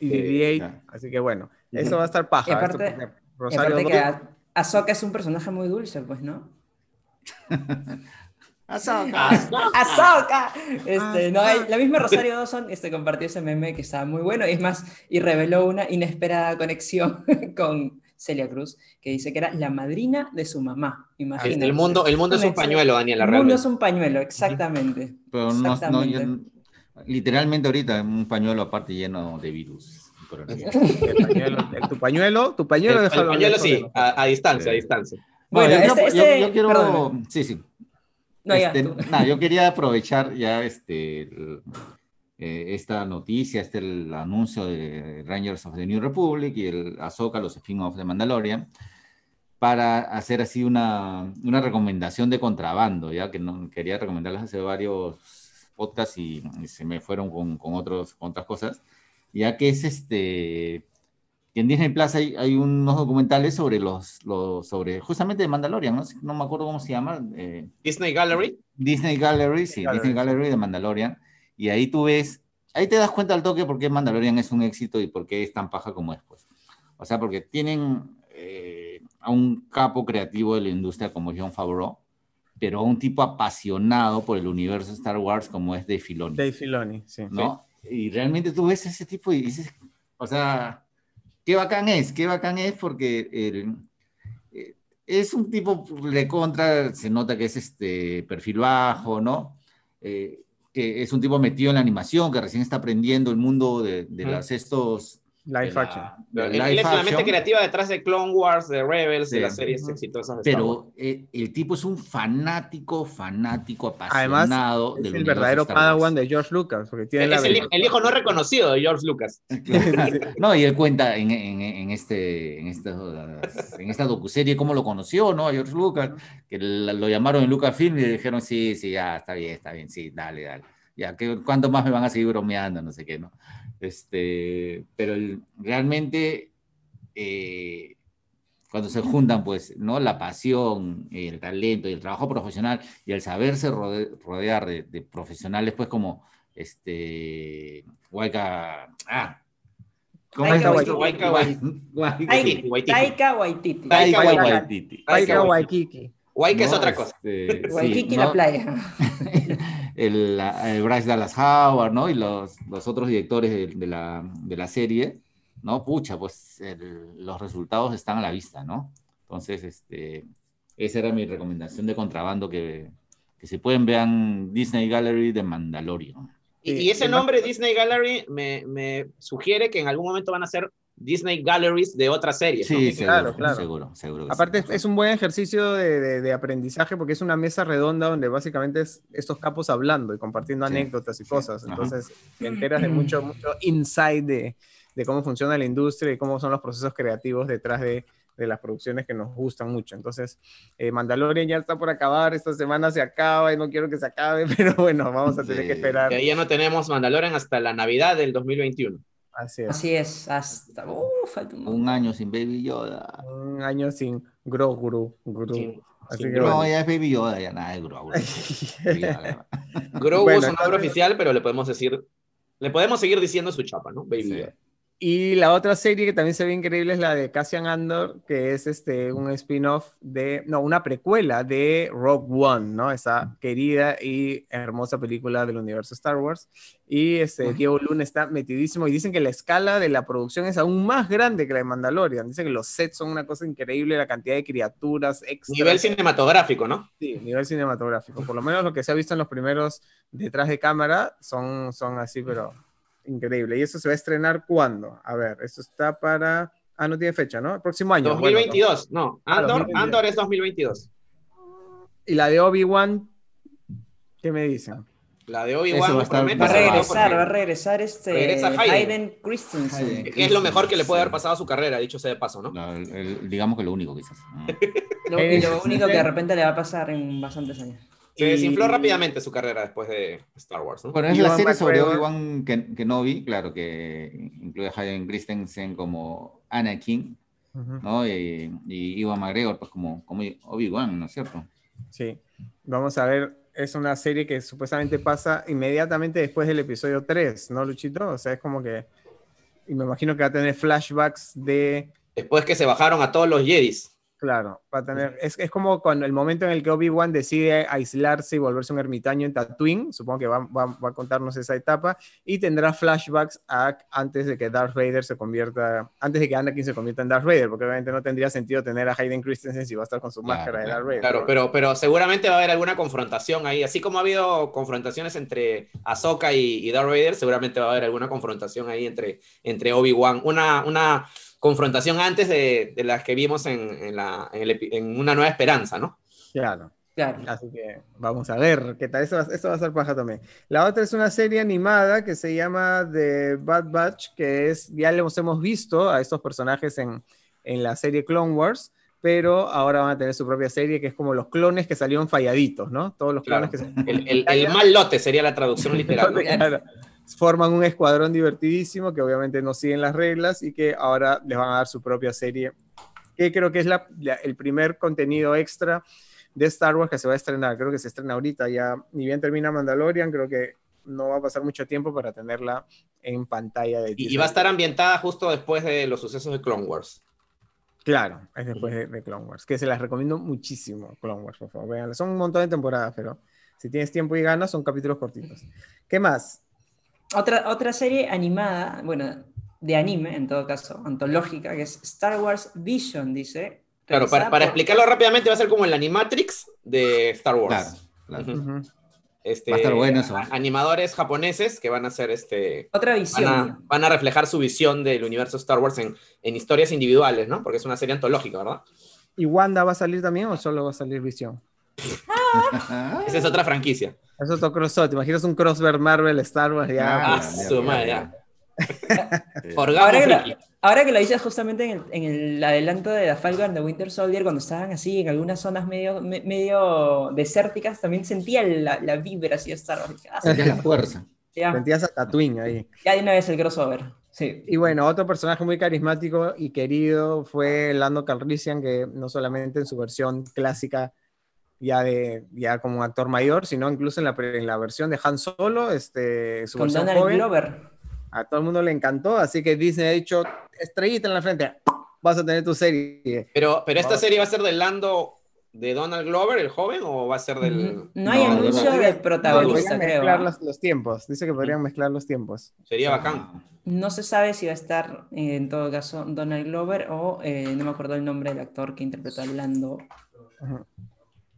y BB-8, así que bueno, eso va a estar paja. Y aparte, Rosario que Ahsoka es un personaje muy dulce, pues, ¿no? *laughs* Azoka. *laughs* Azoka. Este, no, la misma Rosario Dawson este, compartió ese meme que estaba muy bueno y es más, y reveló una inesperada conexión *laughs* con Celia Cruz, que dice que era la madrina de su mamá. Imagínate. El mundo, el mundo es un pañuelo, Daniela. El mundo es un pañuelo, exactamente. Pero No, literalmente ahorita un pañuelo aparte lleno de virus. *laughs* tu pañuelo, tu pañuelo, el, pañuelo sí, a, distancia, a distancia. Bueno, yo, este, quiero, sí, sí. No, este, yo quería aprovechar ya este, eh, esta noticia, este el anuncio de Rangers of the New Republic y el Ahsoka, los spin-offs de Mandalorian, para hacer así una, una, recomendación de contrabando, ya que no, quería recomendarles hace varios podcasts y, se me fueron con, con, otros, con otras cosas, ya que es este en Disney Plus hay, hay unos documentales sobre los, los, sobre justamente de Mandalorian, no, no me acuerdo cómo se llama. Eh, Disney Gallery. Disney Gallery, sí, Disney Gallery de Mandalorian. Y ahí tú ves, ahí te das cuenta al toque por qué Mandalorian es un éxito y por qué es tan paja como es, pues. O sea, porque tienen eh, a un capo creativo de la industria como John Favreau, pero a un tipo apasionado por el universo Star Wars como es Dave Filoni. Dave Filoni, sí. ¿No? Y realmente tú ves ese tipo y dices, o sea, qué bacán es, qué bacán es porque eh, es un tipo de contra, se nota que es este perfil bajo, ¿no? Eh, que es un tipo metido en la animación, que recién está aprendiendo el mundo de, de las, estos Live action. él, es la mente creativa detrás de Clone Wars, de Rebels, de las series exitosas. De Pero eh, el tipo es un fanático, fanático, apasionado. Además, es el verdadero Padawan de George Lucas. Porque tiene es el, hijo no reconocido de George Lucas. *laughs* no, y él cuenta en, en, en, este, en, esta, en esta docuserie cómo lo conoció, ¿no? A George Lucas, que lo llamaron en Lucasfilm y le dijeron, sí, sí, ya, está bien, está bien, sí, dale, dale. Ya, ¿cuánto más me van a seguir bromeando? No sé qué, ¿no? Este, pero realmente eh, cuando se juntan, pues, ¿no? La pasión, el talento y el trabajo profesional y el saberse rodear de, profesionales, pues, como este, Waika, ah, Taika Waititi. Taika Waititi. Taika Waititi. Waika es otra cosa. Este, *laughs* Waikiki la playa. *laughs* el, Bryce Dallas Howard, ¿no? Y los, los otros directores de, la, de, la, serie, ¿no? Pucha, pues los resultados están a la vista, ¿no? Entonces, este, esa era mi recomendación de contrabando que, que se pueden vean Disney Gallery de Mandalorian. Y, y ese nombre Disney Gallery me, me, sugiere que en algún momento van a ser Disney Galleries de otras series. Sí, claro, claro. Seguro, seguro Aparte, es un buen ejercicio de, de, aprendizaje porque es una mesa redonda donde básicamente es estos capos hablando y compartiendo anécdotas y cosas. Entonces, te enteras de mucho, mucho insight de, de, cómo funciona la industria y cómo son los procesos creativos detrás de, de las producciones que nos gustan mucho. Entonces, eh, Mandalorian ya está por acabar, esta semana se acaba y no quiero que se acabe, *laughs* pero bueno, vamos a tener que esperar. Ya no tenemos Mandalorian hasta la Navidad del 2021. Así es. Así es, hasta. Uh, un... año sin Baby Yoda. Un año sin Grogu. Así que no, ya es Baby Yoda, ya nada de Grogu. Grogu es un nombre oficial, pero le podemos decir. Le podemos seguir diciendo su chapa, ¿no? Baby Yoda. Y la otra serie que también se ve increíble es la de Cassian Andor, que es este, un spin-off de, no, una precuela de Rogue One, ¿no? Esa querida y hermosa película del universo Star Wars. Y este, Diego Luna está metidísimo y dicen que la escala de la producción es aún más grande que la de Mandalorian. Dicen que los sets son una cosa increíble, la cantidad de criaturas, extras. Nivel cinematográfico, ¿no? Sí, nivel cinematográfico. Por lo menos lo que se ha visto en los primeros detrás de cámara son, son así, pero increíble. ¿Y eso se va a estrenar cuándo? A ver, eso está para... Ah, no tiene fecha, ¿no? El próximo año. 2022, no. Ah, Andor, Andor es 2022. ¿Y la de Obi-Wan? ¿Qué me dicen? La de Obi-Wan va, a regresar, va a regresar este regresa Hayden Christensen. Que es lo mejor que le puede haber pasado a su carrera, dicho sea de paso, ¿no? digamos que lo único, quizás. lo, *laughs* *laughs* lo único que de repente le va a pasar en bastantes años. Se desinfló rápidamente su carrera después de Star Wars. ¿no? Bueno, es la serie sobre Obi-Wan que, no vi, claro, que incluye a Hayden Christensen como Anakin, ¿no? Y, y Iwan McGregor, pues como, como Obi-Wan, ¿no es cierto? Sí, vamos a ver, es una serie que supuestamente pasa inmediatamente después del episodio 3, ¿no, Luchito? O sea, es como que, y me imagino que va a tener flashbacks de... Después que se bajaron a todos los Jedis. Claro, va a tener, es, es como con el momento en el que Obi-Wan decide aislarse y volverse un ermitaño en Tatooine, supongo que va, va, va, a contarnos esa etapa, y tendrá flashbacks a, antes de que Darth Vader se convierta, antes de que Anakin se convierta en Darth Vader, porque obviamente no tendría sentido tener a Hayden Christensen si va a estar con su máscara de Darth Vader. Claro, pero, pero seguramente va a haber alguna confrontación ahí, así como ha habido confrontaciones entre Ahsoka y, y Darth Vader, seguramente va a haber alguna confrontación ahí entre, entre Obi-Wan, una... una confrontación antes de, de las que vimos en, en, la, en, el, en, Una Nueva Esperanza, ¿no? Claro. Claro. Así que vamos a ver qué tal. Eso, eso va a ser paja también. La otra es una serie animada que se llama The Bad Batch, que es, ya les hemos visto a estos personajes en, en la serie Clone Wars, pero ahora van a tener su propia serie que es como los clones que salieron falladitos, ¿no? Todos los clones claro. que el, el, *laughs* el, mal lote sería la traducción literal. claro forman un escuadrón divertidísimo que obviamente no siguen las reglas y que ahora les van a dar su propia serie, que creo que es la, la, el primer contenido extra de Star Wars que se va a estrenar. Creo que se estrena ahorita ya, ni bien termina Mandalorian, creo que no va a pasar mucho tiempo para tenerla en pantalla de Y, y va a estar ambientada justo después de los sucesos de Clone Wars. Claro, es después de, de, Clone Wars, que se las recomiendo muchísimo, Clone Wars, por favor. Vean, son un montón de temporadas, pero si tienes tiempo y ganas, son capítulos cortitos. ¿Qué más? Otra, otra serie animada, bueno, de anime en todo caso, antológica, que es Star Wars Vision, dice. Claro, para, para por... explicarlo rápidamente, va a ser como el Animatrix de Star Wars. Claro, claro. Uh -huh. Este, va a estar bueno eso. Animadores japoneses que van a hacer este. Otra visión. Van a, van a reflejar su visión del universo Star Wars en, en, historias individuales, ¿no? Porque es una serie antológica, ¿verdad? ¿Y Wanda va a salir también o solo va a salir Visión? *laughs* Esa es otra franquicia. Es otro crossover. ¿Te imaginas un crossover Marvel Star Wars? Ya, ah, pues, su madre, ya. *laughs* ahora, que lo, ahora, que lo, dices justamente en el, en el, adelanto de la Falcon de Winter Soldier, cuando estaban así en algunas zonas medio, me, medio desérticas, también sentía la, la vibra así de Star Wars. Ah, Sentías la fuerza. Ya. Sentías a Tatooine ahí. Ya de una vez el crossover. Sí. Y bueno, otro personaje muy carismático y querido fue Lando Calrissian, que no solamente en su versión clásica ya de ya como un actor mayor, sino incluso en la, en la versión de Han Solo, este, su Con versión Donald joven, Glover. a todo el mundo le encantó, así que Disney ha dicho, estrellita en la frente, vas a tener tu serie. Pero, pero esta serie va a ser del Lando de Donald Glover, el joven, o va a ser del... No hay anuncio no, del protagonista, no, creo. mezclar los, los, tiempos, dice que podrían mezclar los tiempos. Sería bacán. No se sabe si va a estar, eh, en todo caso, Donald Glover o, eh, no me acuerdo el nombre del actor que interpretó a Lando. Uh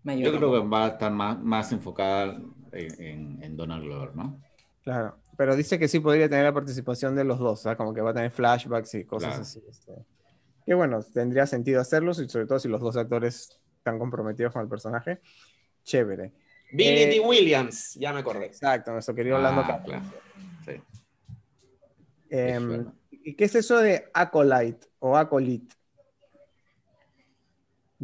Yo creo que va a estar más, más enfocada en, en, en, Donald Glover, ¿no? Claro, pero dice que sí podría tener la participación de los dos, ¿sabes? como que va a tener flashbacks y cosas claro. así. Este. Que bueno, tendría sentido hacerlo, y sobre todo si los dos actores están comprometidos con el personaje. Chévere. Billy eh, D. Williams, ya me acordé. Exacto, nuestro querido Orlando ah, claro. sí. eh, ¿Y qué es eso de Acolyte o Acolyte?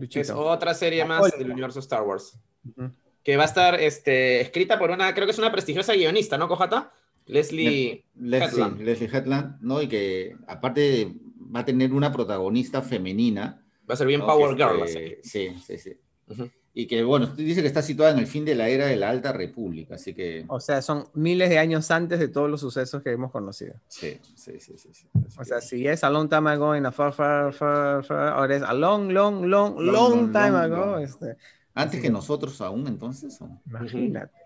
Luchito. Es otra serie más del universo Star Wars. Uh -huh. Que va a estar este, escrita por una, creo que es una prestigiosa guionista, ¿no, Cojata? Leslie, Le Headland. Leslie Headland, ¿no? Y que aparte va a tener una protagonista femenina. Va a ser bien ¿no? Power que, Girl. Este, sí, sí, sí. Uh -huh. Y que, bueno, dice que está situada en el fin de la era de la Alta República, así que... O sea, son miles de años antes de todos los sucesos que hemos conocido. Sí, sí, sí, sí. sí. O sea, si es a long time ago in a far, far, far, far, ahora es a long, long, long, long, time ago. Este, Antes que nosotros aún, entonces. ¿o? Imagínate.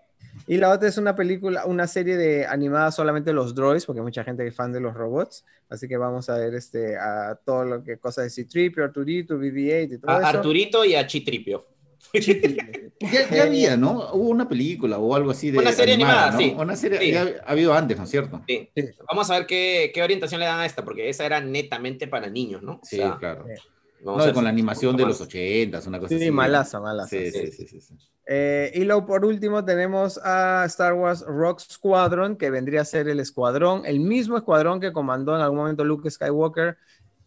Y la otra es una película, una serie de animada solamente los droids, porque mucha gente que es fan de los robots. Así que vamos a ver este, a todo lo que cosas de C-3PO, Arturito, BB-8 y todo A eso. Arturito y a Chitripio. Ya, ya había, ¿no? Hubo una película o algo así de. Una serie animada, ¿no? sí. Una serie Sí. ya ha habido antes, ¿no es cierto? Sí. Sí. Vamos a ver qué, qué orientación le dan a esta, porque esa era netamente para niños, ¿no? O Sí, sea, claro. sí. vamos No, a ver con la animación de más. los 80, una cosa Sí, así. malaza, malaza. Sí, sí. sí, sí, sí, sí. Eh, y luego por último tenemos a Star Wars Rock Squadron, que vendría a ser el escuadrón, el mismo escuadrón que comandó en algún momento Luke Skywalker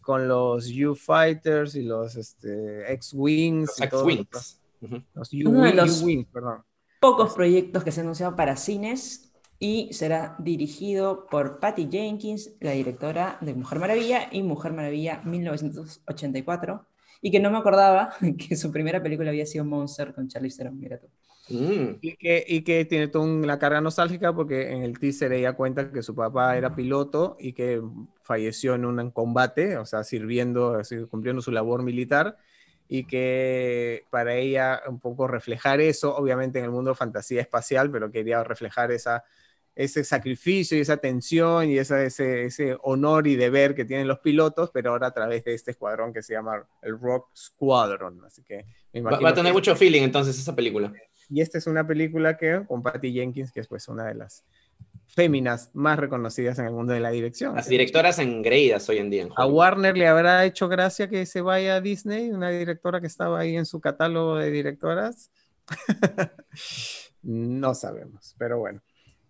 con los U-Fighters y los este, X-Wings. Los y Uno de los-. Pocos proyectos que se han anunciado para cines y será dirigido por Patty Jenkins, la directora de Mujer Maravilla y Mujer Maravilla 1984. Y que no me acordaba *laughs* que su primera película había sido Monster con Charlize Theron, mira tú. Mm. Y que, y que tiene toda una carga nostálgica porque en el teaser ella cuenta que su papá era piloto y que falleció en un combate, o sea, sirviendo, cumpliendo su labor militar, y que para ella un poco reflejar eso, obviamente en el mundo de fantasía espacial, pero quería reflejar esa, ese sacrificio y esa tensión y esa, ese, ese honor y deber que tienen los pilotos, pero ahora a través de este escuadrón que se llama el Rock Squadron. Así que me Va, va a tener mucho feeling entonces esa película. y esta es una película que con Patty Jenkins, que es pues una de las féminas más reconocidas en el mundo de la dirección. Las directoras engreídas hoy en día. en A. Warner le habrá hecho gracia que se vaya a Disney, una directora que estaba ahí en su catálogo de directoras. *laughs* no sabemos, pero bueno.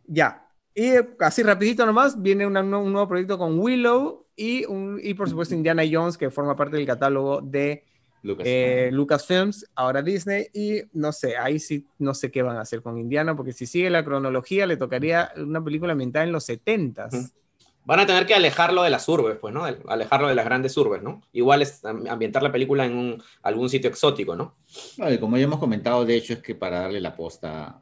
Ya. Y eh, así rapidito nomás, viene una- un nuevo proyecto con Willow y, un, y por supuesto Indiana Jones, que forma parte del catálogo de Lucas. eh, Lucasfilms, ahora Disney, y no sé, ahí sí no sé qué van a hacer con Indiana, porque si sigue la cronología le tocaría una película ambientada en los 70s. Ujú. Van a tener que alejarlo de las urbes, pues, ¿no? Alejarlo de las grandes urbes, ¿no? Igual es am- ambientar la película en un- algún sitio exótico, ¿no? No, y como ya hemos comentado, de hecho, es que para darle la posta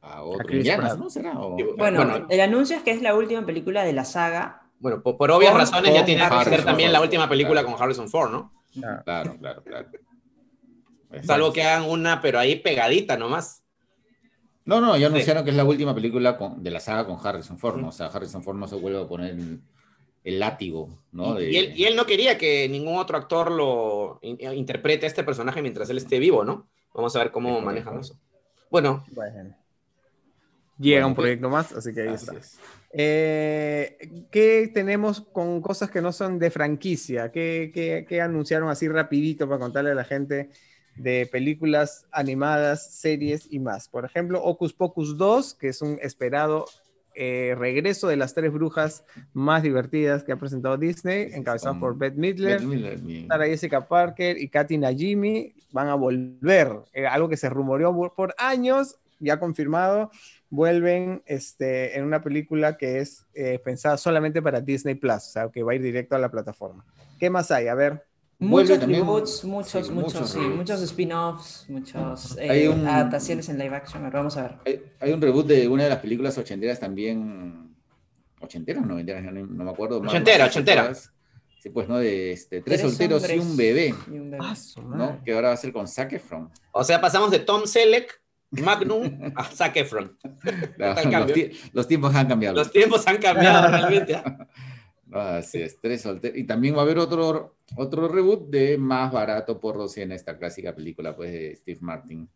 a otro Chris Indiana, Pratt. ¿no? ¿Será? O- Bueno, Bueno. el anuncio es que es la última película de la saga. Bueno, por, por obvias Con- razones ya tiene que ser también la última película claro. con Harrison Ford, ¿no? Ah, Claro, claro, claro. Salvo que hagan una, pero ahí pegadita nomás. No, no, ya anunciaron que es la última película con- de la saga con Harrison Ford, ¿no? O sea, Harrison Ford no se vuelve a poner el, el látigo, ¿no? Y, De- y él, y él no quería que ningún otro actor lo in- interprete a este personaje mientras él esté vivo, ¿no? Vamos a ver cómo manejan eso. Bueno, bueno. Llega Bueno, un pues, proyecto más, así que ahí Así está. es. Eh, ¿Qué tenemos con cosas que no son de franquicia? ¿Qué, qué- qué anunciaron así rapidito para contarle a la gente de películas animadas, series y más? Por ejemplo, Ocus Pocus 2, que es un esperado eh, regreso de las tres brujas más divertidas que ha presentado Disney, encabezados Con por Bette Midler, Sarah Jessica Parker y Katy Najimy van a volver. Eh, algo que se rumoreó por años, ya confirmado. Vuelven este, en una película que es eh, pensada solamente para Disney Plus, o sea, que va a ir directo a la plataforma. ¿Qué más hay? A ver. Muchos reboots, muchos, sí, muchos, muchos sí, muchos spin-offs, muchos eh, Hay un- adaptaciones en live action. A ver, vamos a ver. Hay, hay un reboot de una de las películas ochenteras también. ¿Ochenteras o noventeras? No, no me acuerdo. Ochentera, más ochentera. ochenteras. Sí, pues, ¿no? De este, tres, Tres solteros y hombres un bebé, y un bebé. Ah, ¿no? Que ahora va a ser con Zac Efron. o sea, pasamos de Tom Selleck, Magnum, a *laughs* Zac Efron. Los, tiempos han cambiado. Los tiempos han cambiado realmente. ¿ah? *laughs* Así es, tres solteros. Y también va a haber otro, otro reboot de Más Barato por 200, esta clásica película pues, de Steve Martin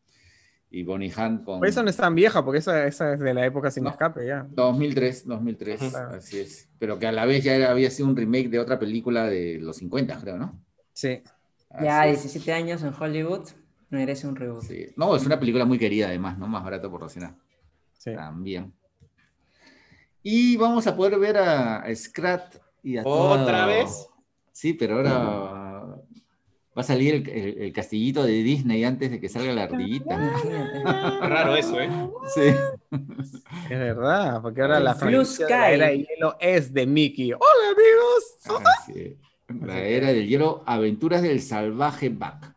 y Bonnie Hunt con... Por eso no es tan vieja, porque esa, esa es de la época sin No. escape ya. 2003, 2003, Ujú. así es. Pero que a la vez ya era- había sido un remake de otra película de los 50, creo, ¿no? Sí. Ya Así es, 17 años en Hollywood, merece un reboot. sí. No, es una película muy querida además, ¿no? Más Barato por 200. sí. También. Y vamos a poder ver a, a Scrat y a ¿Otra todo- vez? Sí, pero ahora va a salir el, el- el castillito de Disney antes de que salga la ardillita. Raro eso, ¿eh? Sí. Es verdad, porque ahora la Blue franquicia de la era de hielo es de Mickey. Hola amigos. La era del hielo, aventuras del salvaje Buck.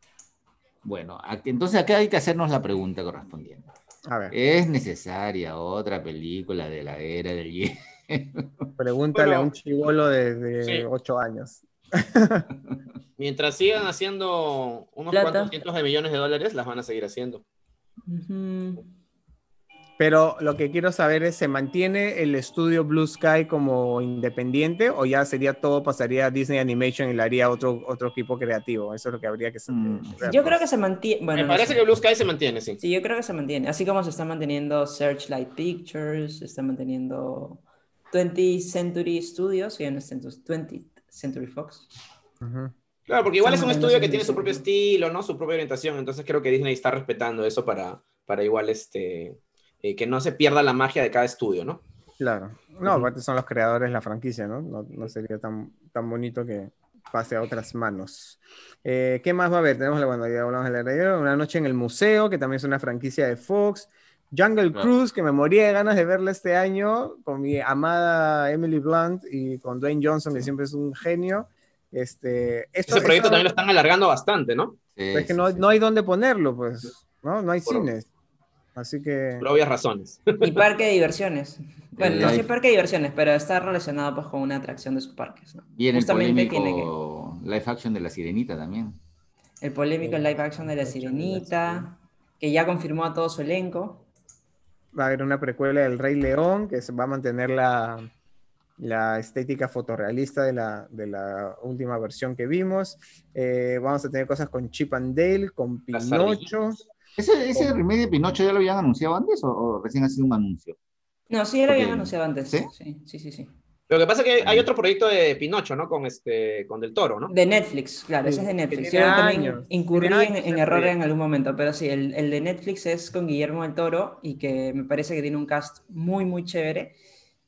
Bueno, entonces acá hay que hacernos la pregunta correspondiente. A ver. ¿Es necesaria otra película de la era del hielo? *laughs* Pregúntale a un chivolo de, 8 años. *laughs* Mientras sigan haciendo unos cuantos cientos de millones de dólares, las van a seguir haciendo. Pero lo que quiero saber es, ¿se mantiene el estudio Blue Sky como independiente o ya sería todo, pasaría a Disney Animation y le haría otro, otro equipo creativo? Eso es lo que habría que saber. Mm. Yo creo que se mantiene. Me parece que Blue Sky se mantiene, sí. Sí, yo creo que se mantiene. Así como se está manteniendo Searchlight Pictures, se está manteniendo 20th Century Studios, y en 20th Century Fox. Claro, porque igual es un estudio que tiene su propio estilo, ¿no? Su propia orientación. Entonces creo que Disney está respetando eso para, para igual este eh, que no se pierda la magia de cada estudio, ¿no? Claro. No, aparte son los creadores de la franquicia, ¿no? No, sería tan, tan bonito que pase a otras manos. Eh, ¿Qué más va a haber? Tenemos, bueno, ya hablamos de la Una noche en el museo, que también es una franquicia de Fox. Jungle Cruise, que me moría de ganas de verla este año, con mi amada Emily Blunt y con Dwayne Johnson, que siempre es un genio. Este, Ese proyecto también lo están alargando bastante, ¿no? es que no, no, hay dónde ponerlo, pues, ¿no? No hay cines. Así que. Por obvias razones. Y parque de diversiones. *laughs* Bueno, no sé parque de diversiones, pero está relacionado pues, con una atracción de sus parques. ¿no? Y en el polémico live action de la Sirenita también. El polémico live action de la Sirenita, que ya confirmó a todo su elenco. Va a haber una precuela del Rey León, que va a mantener la, la estética fotorrealista de la, de la última versión que vimos. Eh, vamos a tener cosas con Chip and Dale, con Pinocho. ¿Ese, ese remake de Pinocho ya lo habían anunciado antes o, recién ha sido un anuncio? No, sí, ya lo habían anunciado antes. ¿Sí? Sí, sí, sí. Lo que pasa es que hay otro proyecto de Pinocho, ¿no? Con este, con Del Toro, ¿no? De Netflix, claro, ese es de Netflix. Yo también incurrí en, en error en algún momento, pero sí, el, el, de Netflix es con Guillermo del Toro y que me parece que tiene un cast muy, muy chévere.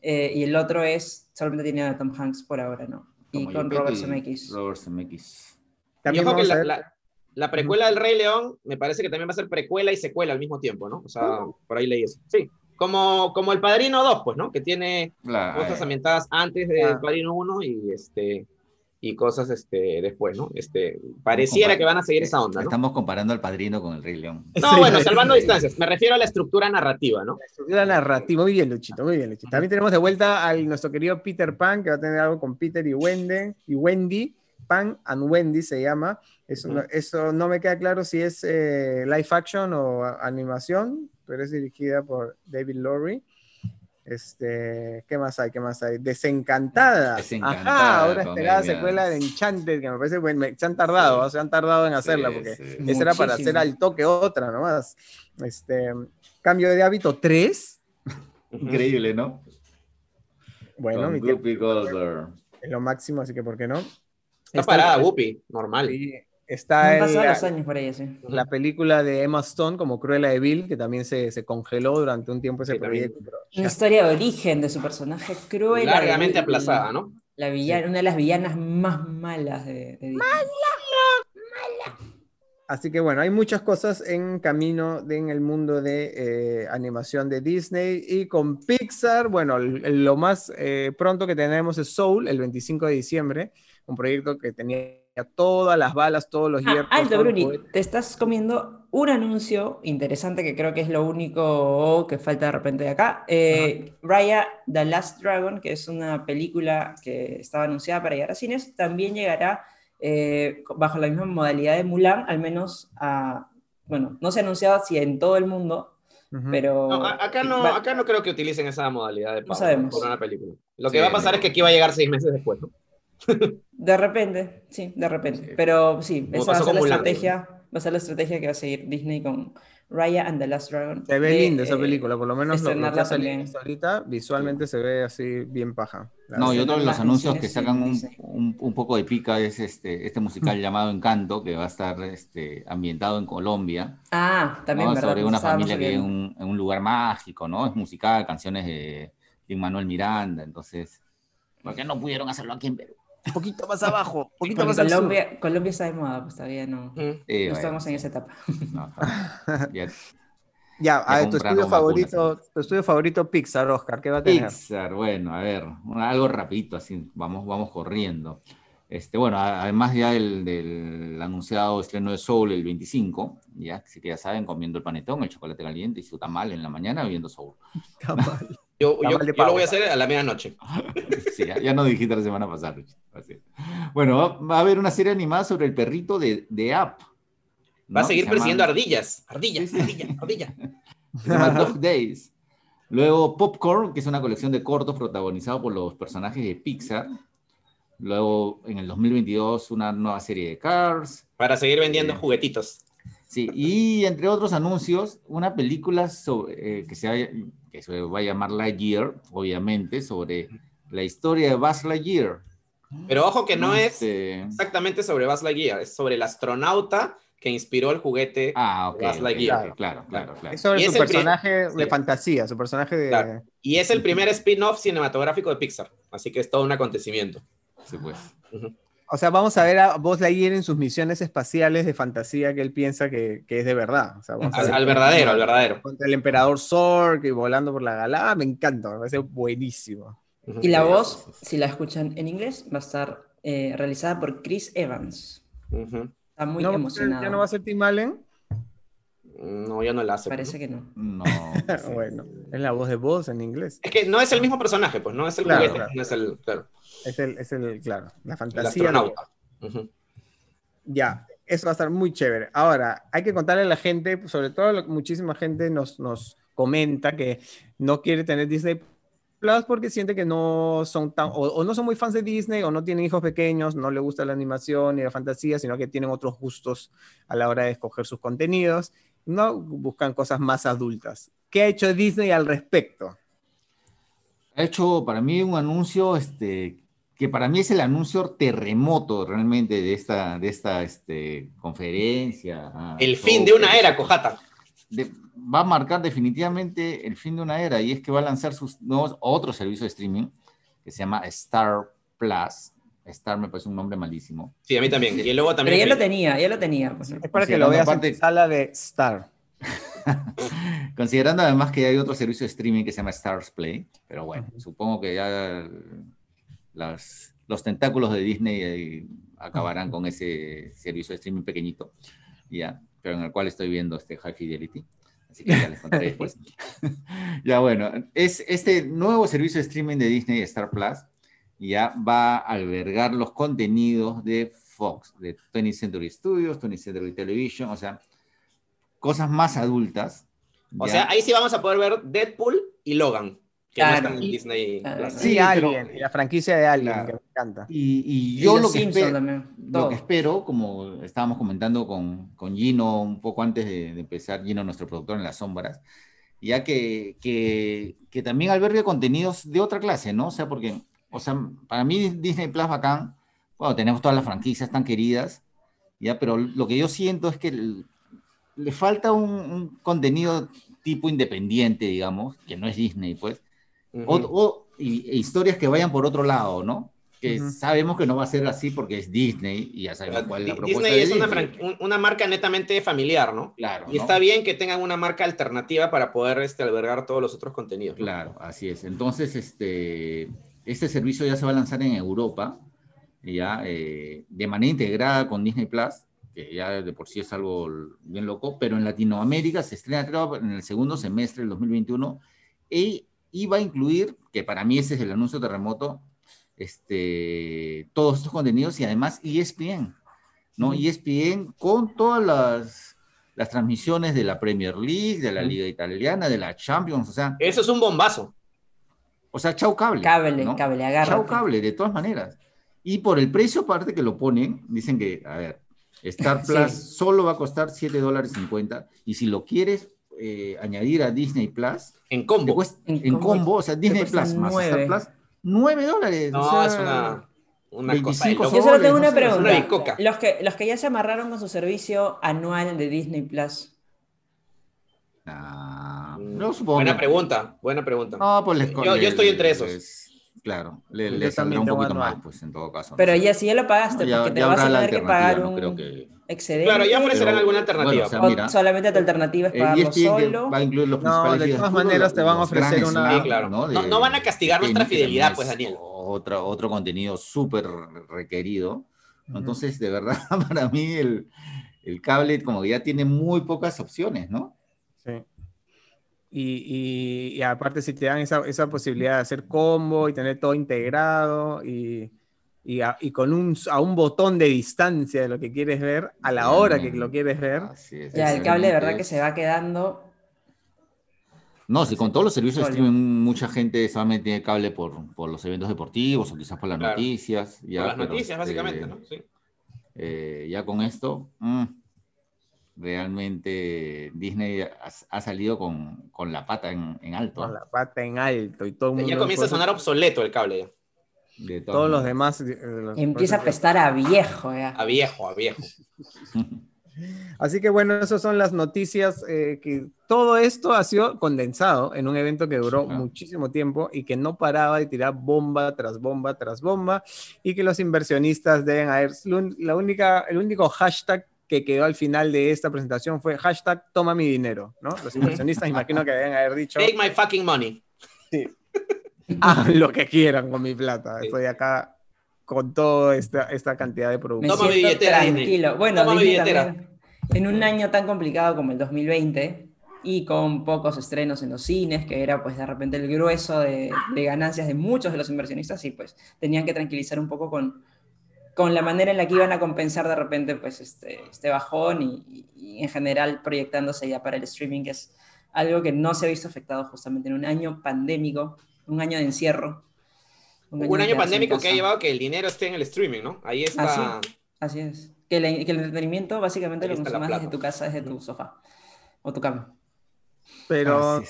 Eh, y el otro es, solamente tiene a Tom Hanks por ahora, ¿no? Y con Robert Zemeckis. Robert Zemeckis. También que la, la precuela del Rey León me parece que también va a ser precuela y secuela al mismo tiempo, ¿no? O sea, por ahí leí eso. Sí, como, como El Padrino 2, pues, ¿no? Que tiene cosas ambientadas antes del ah. Padrino 1 y, este, y cosas este, después, ¿no? Este, pareciera que van a seguir esa onda, ¿no? Estamos comparando al Padrino con El Rey León. No, bueno, salvando distancias. Me refiero a la estructura narrativa, ¿no? La estructura narrativa. Muy bien, Luchito, muy bien, Luchito. También tenemos de vuelta a nuestro querido Peter Pan, que va a tener algo con Peter y Wendy, y Wendy Pan and Wendy se llama. Eso, no, eso no me queda claro si es eh, live action o animación, pero es dirigida por David Lowry. Este, ¿qué más hay? ¿Qué más hay? Desencantada. Ajá, ahora esperada secuela de Enchanted, que me parece, bueno, se han tardado, se han tardado en hacerla, porque esa era para hacer al toque otra nomás. Este, cambio de hábito 3. *laughs* Increíble, ¿no? Bueno, mi es lo máximo, así que ¿por qué no? Está, parada, Whoopi, normal. Está los años por ella, sí. la película de Emma Stone como Cruella de Vil, que también se, se congeló durante un tiempo ese proyecto. Una historia de origen de su personaje Cruella. Largamente aplazada, ¿no? La villana, Una de las villanas más malas de, de ¡Mala! ¡Mala! Así que bueno, hay muchas cosas en camino en el mundo de eh, animación de Disney y con Pixar, bueno, lo más eh, pronto que tenemos es Soul, el 25 de diciembre, un proyecto que tenía todas las balas, todos los hierros. Ah, alto, Bruni, te estás comiendo un anuncio interesante que creo que es lo único que falta de repente de acá. Eh, Raya The Last Dragon, que es una película que estaba anunciada para llegar a cines, también llegará eh, bajo la misma modalidad de Mulan, al menos a, bueno, no se ha anunciado si en todo el mundo, pero... acá, no, acá no creo que utilicen esa modalidad de pago sabemos. por una película. Lo que va a pasar es que aquí va a llegar seis meses después, ¿no? De repente, sí, de repente. Pero sí, esa va a ser la estrategia, va a ser la estrategia que va a seguir Disney con Raya and the Last Dragon. Se ve linda esa eh, película, por lo menos lo, que ha ahorita, visualmente se ve así bien paja. no, y otro de los anuncios que sacan un, un, poco de pica es este, este musical llamado Encanto, que va a estar este, ambientado en Colombia. Ah, también. ¿no? Sobre una familia que vive en un, lugar mágico, ¿no? Es musical, canciones de, de Manuel Miranda, entonces, ¿por qué no pudieron hacerlo aquí en Perú? Un poquito más abajo, poquito más Colombia, Colombia está de moda, pues todavía no, no estamos en esa etapa. *laughs* ya, a ver, tu estudio favorito, tu estudio favorito Pixar, Oscar, ¿qué va a tener? Pixar, bueno, a ver, algo rapidito, así, vamos, vamos corriendo. Este, bueno, además ya el, del anunciado estreno de Soul el 25, ya, así que ya saben, comiendo el panetón, el chocolate caliente y su tamal en la mañana viendo Soul. Yo, yo, yo lo voy a hacer a la medianoche. *laughs* sí, ya, ya, no dijiste la semana pasada. Así. Bueno, va, va, a haber una serie animada sobre el perrito de, de App. ¿no? Va a seguir persiguiendo llama... ardillas. Ardillas, sí, sí. ardilla, ardilla. *laughs* Se llama Dog Days. Luego Popcorn, que es una colección de cortos protagonizados por los personajes de Pixar. Luego, en el 2022, una nueva serie de Cars. Para seguir vendiendo eh, juguetitos. Sí, y entre otros anuncios, una película sobre, eh, que, se va, que se va a llamar Lightyear, obviamente, sobre la historia de Buzz Lightyear. Pero ojo que no este... es exactamente sobre Buzz Lightyear, es sobre el astronauta que inspiró el juguete ah, okay, Buzz Lightyear. Okay, claro, claro, claro. Es sobre y su es personaje de sí. fantasía, su personaje de... Claro. Y es el primer spin-off cinematográfico de Pixar, así que es todo un acontecimiento. Sí, pues. Uh -huh. O sea, vamos a ver a Buzz Lightyear en sus misiones espaciales de fantasía que él piensa que, que es de verdad. O sea, al, al, verdadero, al verdadero. Contra el emperador Zork y volando por la galaxia. Me encanta, me parece buenísimo. Y la voz, si la escuchan en inglés, va a estar eh, realizada por Chris Evans. Uh -huh. Está muy ¿No, emocionado. ¿Ya no va a ser Tim Allen? No, ya no la hace. Parece que no. No. *laughs* bueno, es la voz de Buzz en inglés. Es que no es el mismo personaje, pues, no es el claro, juguete, claro. no es el, claro. Es el, es el, claro, la El fantasía. astronauta. Uh -huh. Ya, eso va a estar muy chévere. Ahora, hay que contarle a la gente, sobre todo muchísima gente nos, nos comenta que no quiere tener Disney Plus porque siente que no son tan, o, o, no son muy fans de Disney, o no tienen hijos pequeños, no le gusta la animación ni la fantasía, sino que tienen otros gustos a la hora de escoger sus contenidos, no buscan cosas más adultas. ¿Qué ha hecho Disney al respecto? Ha hecho para mí un anuncio este, que para mí es el anuncio terremoto realmente de esta, de esta este, conferencia. Ah, el fin de una era, Cojata. De, va a marcar definitivamente el fin de una era y es que va a lanzar sus nuevos, otro servicio de streaming que se llama Star Plus. Star me parece un nombre malísimo. Sí, a mí también. Y luego también. Pero ya lo tenía, ya lo tenía. Pues, es para que lo veas parte... en sala de Star. *laughs* Considerando además que hay otro servicio de streaming que se llama Stars Play, pero bueno, uh -huh. supongo que ya las, los tentáculos de Disney acabarán *laughs* con ese servicio de streaming pequeñito, ya, pero en el cual estoy viendo este High Fidelity. Así que ya les contaré después. *laughs* *laughs* ya bueno, es este nuevo servicio de streaming de Disney Star Plus ya va a albergar los contenidos de Fox, de 20th Century Studios, 20th Century Television, o sea, cosas más adultas. O ¿ya? sea, ahí sí vamos a poder ver Deadpool y Logan. Que claro. no están en Disney claro. Sí, Alien, pero, la franquicia de Alien, claro. que me encanta. Y, y yo y lo, que espero, lo, que espero, como estábamos comentando con, con Gino un poco antes de, de, empezar, Gino, nuestro productor en las sombras, ya que, que, que, también albergue contenidos de otra clase, ¿no? O sea, porque, o sea, para mí Disney Plus bacán, bueno, tenemos todas las franquicias tan queridas, ya, pero lo que yo siento es que el, le falta un, un, contenido tipo independiente, digamos, que no es Disney, pues, uh -huh. o, o y, e historias que vayan por otro lado, ¿no? Que uh -huh. sabemos que no va a ser así porque es Disney y ya sabemos cuál es la propuesta. Disney es Disney. Una, una, marca netamente familiar, ¿no? Claro. Y ¿no? está bien que tengan una marca alternativa para poder este, albergar todos los otros contenidos. ¿no? Claro, así es. Entonces, este, este servicio ya se va a lanzar en Europa, ya eh, de manera integrada con Disney Plus que ya de por sí es algo bien loco, pero en Latinoamérica se estrena creo, en el segundo semestre del 2021 y, y va a incluir, que para mí ese es el anuncio terremoto, este, todos estos contenidos y además ESPN, ¿no? ESPN con todas las, las transmisiones de la Premier League, de la. Liga Italiana, de la Champions, o sea... Eso es un bombazo. O sea, chau cable. Cable, ¿no? cable, agarra. Chau cable, de todas maneras. Y por el precio aparte que lo ponen, dicen que, a ver, Star *laughs* Plus sí. solo va a costar 7 dólares 50 y si lo quieres eh, añadir a Disney Plus en combo, cuesta, en, en, combo, o sea, Disney Plus más 9. Star Plus 9 dólares. No, o sea, es una, una cosa Yo solo tengo una pregunta. Una los, que, los que ya se amarraron con su servicio anual de Disney Plus. Ah, no, supongo. Buena pregunta, buena pregunta. No, pues les, yo, yo estoy entre esos. Les, Claro, le, saldrá un poquito más, pues en todo caso. Pero ya si ya lo pagaste, no, ya, porque te ya vas a tener que pagar no un... creo que excedente. Claro, ya ofrecerán Pero, alguna bueno, alternativa. o sea, o mira, solamente tu alternativa es pagarlo que solo. va a incluir los No, de todas maneras te van a ofrecer una- slams, Sí, claro. ¿no? No- De- no van a castigar nuestra fidelidad, pues, es Daniel. Otro, otro contenido súper requerido. Entonces, de verdad, *laughs* para mí el, el cable como que ya tiene muy pocas opciones, ¿no? Sí. Y, y- y aparte si te dan esa, esa posibilidad de hacer combo y tener todo integrado y, y, a, y con un, a un botón de distancia de lo que quieres ver, a la hora que lo quieres ver. Así es, Ya, el cable de verdad que se va quedando. No, si con todos los servicios de streaming mucha gente solamente tiene cable por, por los eventos deportivos o quizás por las Claro. noticias. Ya, Por las pero, noticias, básicamente, ¿no? Sí. eh, ya con esto, mm, realmente Disney ha, ha salido con, con la pata en, en alto. Con la pata en alto y todo el mundo. Ya comienza a sonar obsoleto el cable ya. De Todos los demás. eh, los- Empieza a eso- prestar a viejo ya. A viejo, a viejo. *laughs* Así que bueno, esas son las noticias. eh, que todo esto ha sido condensado en un evento que duró Sí, claro. muchísimo tiempo y que no paraba de tirar bomba tras bomba tras bomba y que los inversionistas deben haber. La única, el único hashtag que quedó al final de esta presentación fue hashtag toma mi dinero, ¿no? Los inversionistas imagino que deben haber dicho Take my fucking money. *laughs* hagan lo que quieran con mi plata. Sí. Estoy acá con toda esta, esta cantidad de productos. Toma mi billetera, tranquilo. Bueno, Toma mi billetera. también, en un año tan complicado como el 2020 y con pocos estrenos en los cines, que era pues de repente el grueso de, de ganancias de muchos de los inversionistas, y pues tenían que tranquilizar un poco con, con la manera en la que iban a compensar de repente pues este, este bajón y, y en general proyectándose ya para el streaming, que es algo que no se ha visto afectado justamente en un año pandémico, un año de encierro. Un año pandémico que ha llevado que el dinero esté en el streaming, ¿no? Ahí está. Así, así es. Que, la- que el entretenimiento básicamente Ahí lo consumas desde tu casa, desde tu sofá o tu cama. Pero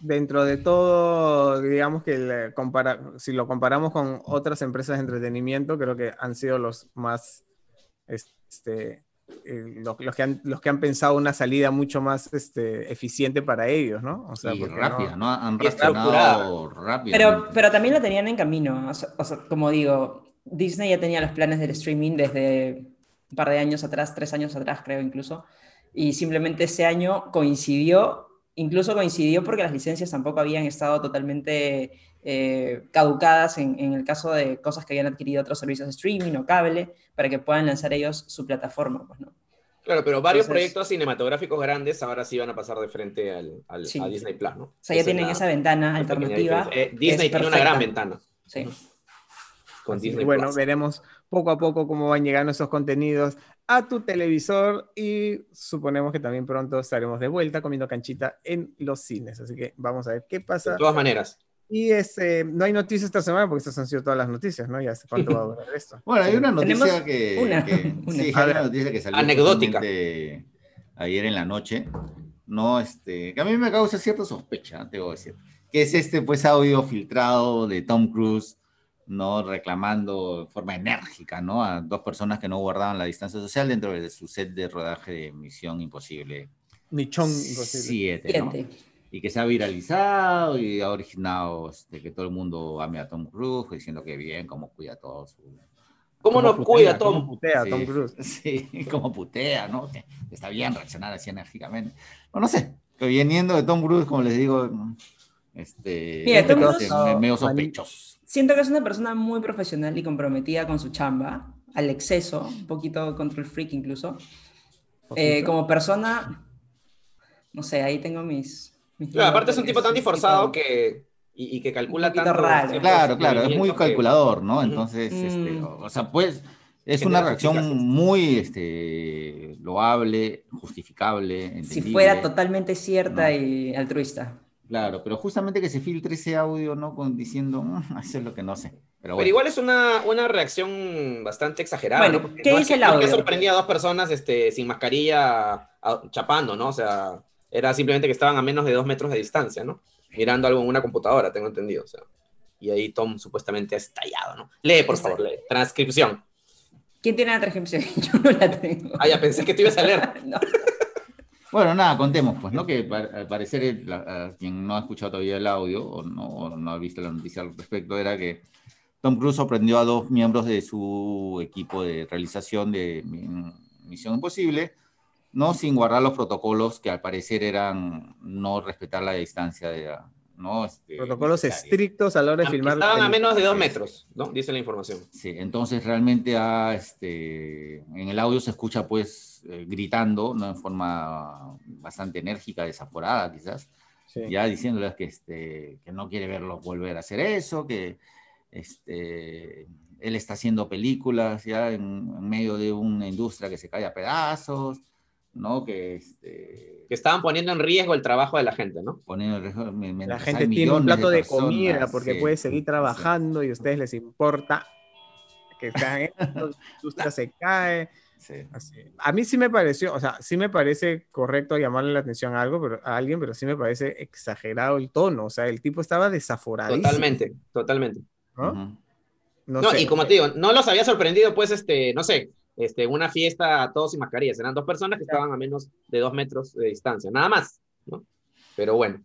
dentro de todo, digamos que le compara- si lo comparamos con otras empresas de entretenimiento, creo que han sido los más, este, eh, los, los que han, los que han pensado una salida mucho más este, eficiente para ellos, ¿no? O sea, y rápida, ¿no? Han reaccionado rápido. Pero, pero también lo tenían en camino. O sea, o sea, como digo, Disney ya tenía los planes del streaming desde un par de años atrás, tres años atrás creo incluso, y simplemente ese año coincidió, incluso coincidió porque las licencias tampoco habían estado totalmente eh, caducadas en, en el caso de cosas que habían adquirido otros servicios de streaming o cable, para que puedan lanzar ellos su plataforma, pues, ¿no? Claro, pero varios Entonces- proyectos cinematográficos grandes ahora sí van a pasar de frente al, al- Sí. a Disney Plus, ¿no? O sea, ya Esa es tienen la- esa ventana alternativa. Eh, Disney tiene una gran ventana Sí. con Así Disney bueno, Plus. veremos poco a poco cómo van llegando esos contenidos a tu televisor y suponemos que también pronto estaremos de vuelta comiendo canchita en los cines. Así que vamos a ver qué pasa. De todas maneras. Y este, no hay noticias esta semana porque estas han sido todas las noticias, ¿no? Ya sé cuánto va a durar esto. *laughs* Bueno, hay una noticia que, una, que- *laughs* una. sí, A hay ver. una noticia que salió Anecdótica. ayer en la noche, no, este, que a mí me causa cierta sospecha, te voy a decir, que es este pues audio filtrado de Tom Cruise, no reclamando de forma enérgica, ¿no? A dos personas que no guardaban la distancia social dentro de su set de rodaje de Misión Imposible Michón imposible. 7, ¿no? Siete. Y que se ha viralizado y ha originado este, que todo el mundo ame a Tom Cruise, diciendo que bien, cómo cuida todo su... ¿Cómo nos cuida cómo Tom? putea Sí, Tom Cruise. *laughs* Sí, como putea, ¿no? Que está bien reaccionar así enérgicamente. No, no sé, que viniendo de Tom Cruise, como les digo, este, Mira, Tom Cruise- medio sospechoso. Siento que es una persona muy profesional y comprometida con su chamba, al exceso, un poquito control freak incluso. Eh, como persona, no sé, ahí tengo mis... Claro, aparte es un tipo tan disforzado que, y, y que calcula tanto. raro. Claro, claro, es muy calculador, ¿no? Entonces, este, Mm. o sea, pues, es una reacción muy este, loable, justificable, Si fuera totalmente cierta No. y altruista. Claro, pero justamente que se filtre ese audio, ¿no? Con, diciendo, "Mm, eso es lo que no sé. Pero, igual es una, una reacción bastante exagerada. Bueno, ¿qué no es dice que- el es que audio? sorprendía a dos personas este, sin mascarilla a- chapando, ¿no? O sea, era simplemente que estaban a menos de dos metros de distancia, ¿no? Mirando algo en una computadora, tengo entendido. O sea, y ahí Tom supuestamente ha estallado, ¿no? Lee, por favor, lee. Transcripción. ¿Quién tiene la transcripción? *laughs* Yo no la tengo. Ah, ya pensé que te ibas a leer. *laughs* No. Bueno, nada, contemos, pues, ¿no? Que al parecer, la- a quien no ha escuchado todavía el audio o no, o no ha visto la noticia al respecto, era que Tom Cruise sorprendió a dos miembros de su equipo de realización de, Misión Imposible, no sin guardar los protocolos que al parecer eran no respetar la distancia de, ¿no? Este, Protocolos estrictos a la hora de filmar. Estaban a menos de dos metros, ¿no? Dice la información. Sí, entonces realmente ah, este, en el audio se escucha pues eh, gritando, ¿no? En forma bastante enérgica, desaforada quizás, Sí. ya diciéndoles que, este, que no quiere verlos volver a hacer eso, que este, él está haciendo películas ya en, en medio de una industria que se cae a pedazos, ¿no? Que este, Que estaban poniendo en riesgo el trabajo de la gente, ¿no? poniendo en riesgo- me- La gente tiene un plato de, personas, comida porque sí, puede seguir sí. trabajando y a ustedes les importa que están la *laughs* industria se cae. Sí. así. A mí sí me pareció, o sea, sí me parece correcto llamarle la atención a algo, pero a alguien, pero sí me parece exagerado el tono. O sea, el tipo estaba desaforadísimo. Totalmente, totalmente. ¿no? Ujú. No No, sé. y como te digo, no los había sorprendido, pues, este, no sé, este, una fiesta todos sin mascarillas. Eran dos personas que estaban a menos de dos metros de distancia, nada más, ¿no? Pero bueno,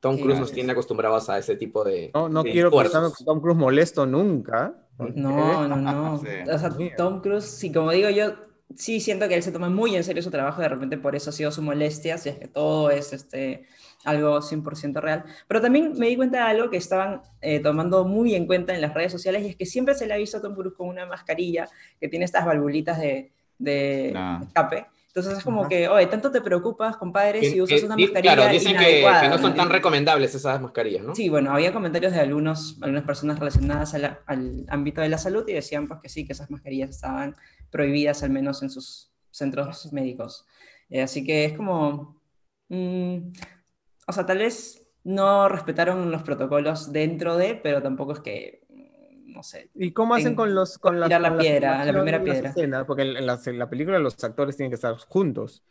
Tom Sí, Cruise nos tiene acostumbrados a ese tipo de. No, no de quiero pensar con Tom Cruise molesto nunca. No, no, no. *laughs* Sí. O sea. Tom Cruise, sí, como digo, yo sí siento que él se toma muy en serio su trabajo, de repente por eso ha sido su molestia, si es que todo es este, algo 100% real. Pero también me di cuenta de algo que estaban eh, tomando muy en cuenta en las redes sociales y es que siempre se le ha visto a Tom Cruise con una mascarilla que tiene estas valvulitas de, de Ah. escape. Entonces es como Ajá. que, oye, tanto te preocupas, compadre, si usas una mascarilla claro, dicen que, inadecuada, que no ¿me son tan recomendables esas mascarillas, ¿no? Sí, bueno, había comentarios de algunos, algunas personas relacionadas la- al ámbito de la salud y decían pues que sí, que esas mascarillas estaban prohibidas al menos en sus centros médicos. Eh, así que es como, mm, o sea, tal vez no respetaron los protocolos dentro de, pero tampoco es que, no sé. ¿Y cómo hacen En- con los con las- la con piedra, la primera piedra? escenas? Porque en, la, en la película los actores tienen que estar juntos.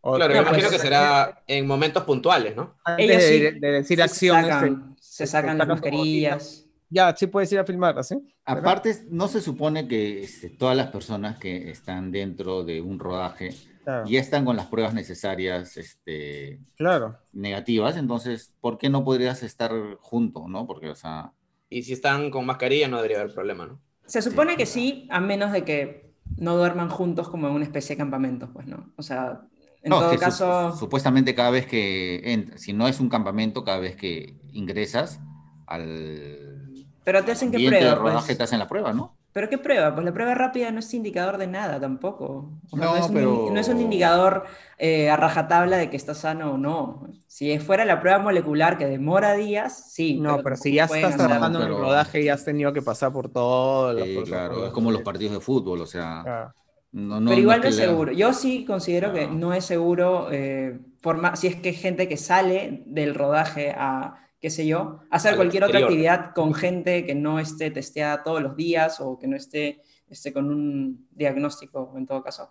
O- Claro, me imagino pues, que será en momentos puntuales, ¿no? Ellos de, sí de- de decir se acciones. sacan, se se sacan las mascarillas. Ya, sí puedes ir a filmar, ¿así? Aparte, no se supone que este, todas las personas que están dentro de un rodaje Claro. ya están con las pruebas necesarias este, claro. negativas, entonces, ¿por qué no podrías estar junto, no? Porque, o sea, Y si están con mascarilla no debería haber problema, ¿no? Se supone que sí, a menos de que no duerman juntos como en una especie de campamento, pues, ¿no? O sea, en no, todo que su- caso... supuestamente cada vez que, si no es un campamento, cada vez que ingresas al Pero te hacen de prueba, rodaje pues. te hacen la prueba, ¿no? ¿Pero qué prueba? Pues la prueba rápida no es indicador de nada tampoco. O sea, No, es un, pero- no es un indicador eh, a rajatabla de que estás sano o no. Si fuera la prueba molecular que demora días, sí. No, pero si ya estás trabajando en pero- el rodaje y has tenido que pasar por todo. Sí, claro, es como los partidos de fútbol, o sea, Ah, no, no- pero igual no que es le- seguro. Yo sí considero que No. es seguro, eh, por más, si es que hay gente que sale del rodaje a, qué sé yo, hacer Al cualquier otra actividad con gente que no esté testeada todos los días o que no esté, esté con un diagnóstico, en todo caso,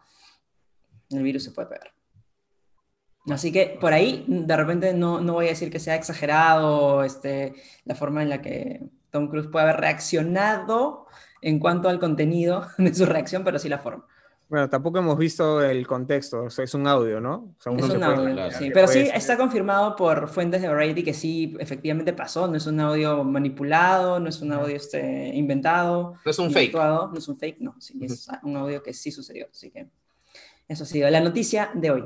el virus se puede pegar. Así que por ahí, de repente, no, no voy a decir que sea exagerado este, la forma en la que Tom Cruise puede haber reaccionado en cuanto al contenido *laughs* de su reacción, pero sí la forma. Bueno, tampoco hemos visto el contexto, o sea, es un audio, ¿no? O sea, Es un puede audio, imaginar sí. Pero puede sí ser- está confirmado por fuentes de Variety que sí, efectivamente pasó. No es un audio manipulado, no es un audio este, inventado. No es un fake. actuado, no es un fake, no. Sí, es un audio que sí sucedió. Así que eso ha sido la noticia de hoy.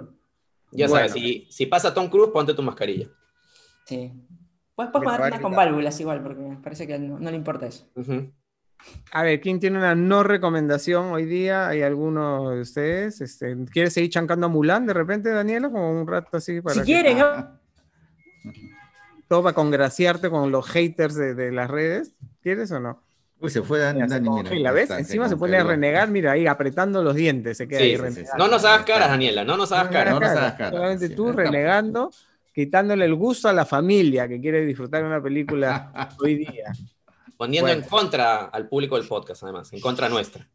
Ya Bueno. sabes, si, si pasa Tom Cruise, ponte tu mascarilla. Sí. Puedes, puedes con válvulas igual, porque parece que no, no le importa eso. Ujú. A ver, ¿quién tiene una no recomendación hoy día? ¿Hay alguno de ustedes? Este, ¿Quieres seguir chancando a Mulan de repente, Daniela? Como un rato así para Si que- quieren, ¿no? Ah, todo para congraciarte con los haters de, de las redes. ¿Quieres o no? Uy, se fue Dani, mira, ahí ¿ves? está, Encima se pone a renegar, mira, ahí apretando los dientes, se queda Sí, ahí sí, sí, renegando. sí. No nos hagas caras, Daniela, no nos hagas No caras. no nos hagas caras, Solamente sí, tú renegando, quitándole el gusto a la familia que quiere disfrutar de una película *laughs* hoy día. Poniendo Bueno. en contra al público del podcast, además, en contra nuestra.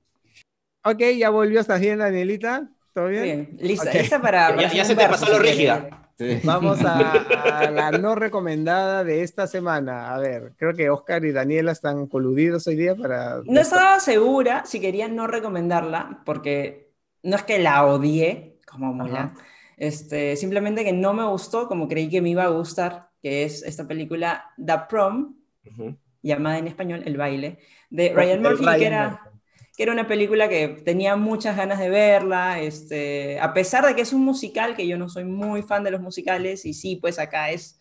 Ok, ya volvió, ¿estás bien, Danielita? ¿Todo bien? Bien, lista, lista para. Ya- ya se te pasó lo rígida. Sí. Vamos a, a la no recomendada de esta semana. A ver, creo que Oscar y Daniela están coludidos hoy día para... No estaba segura si quería no recomendarla, porque no es que la odié, como Mulan, este, simplemente que no me gustó como creí que me iba a gustar, que es esta película The Prom, Ujú. Llamada en español El baile, de Ryan Murphy, Ryan que era, Murphy. que era una película que tenía muchas ganas de verla, este, a pesar de que es un musical, que yo no soy muy fan de los musicales, y sí, pues acá es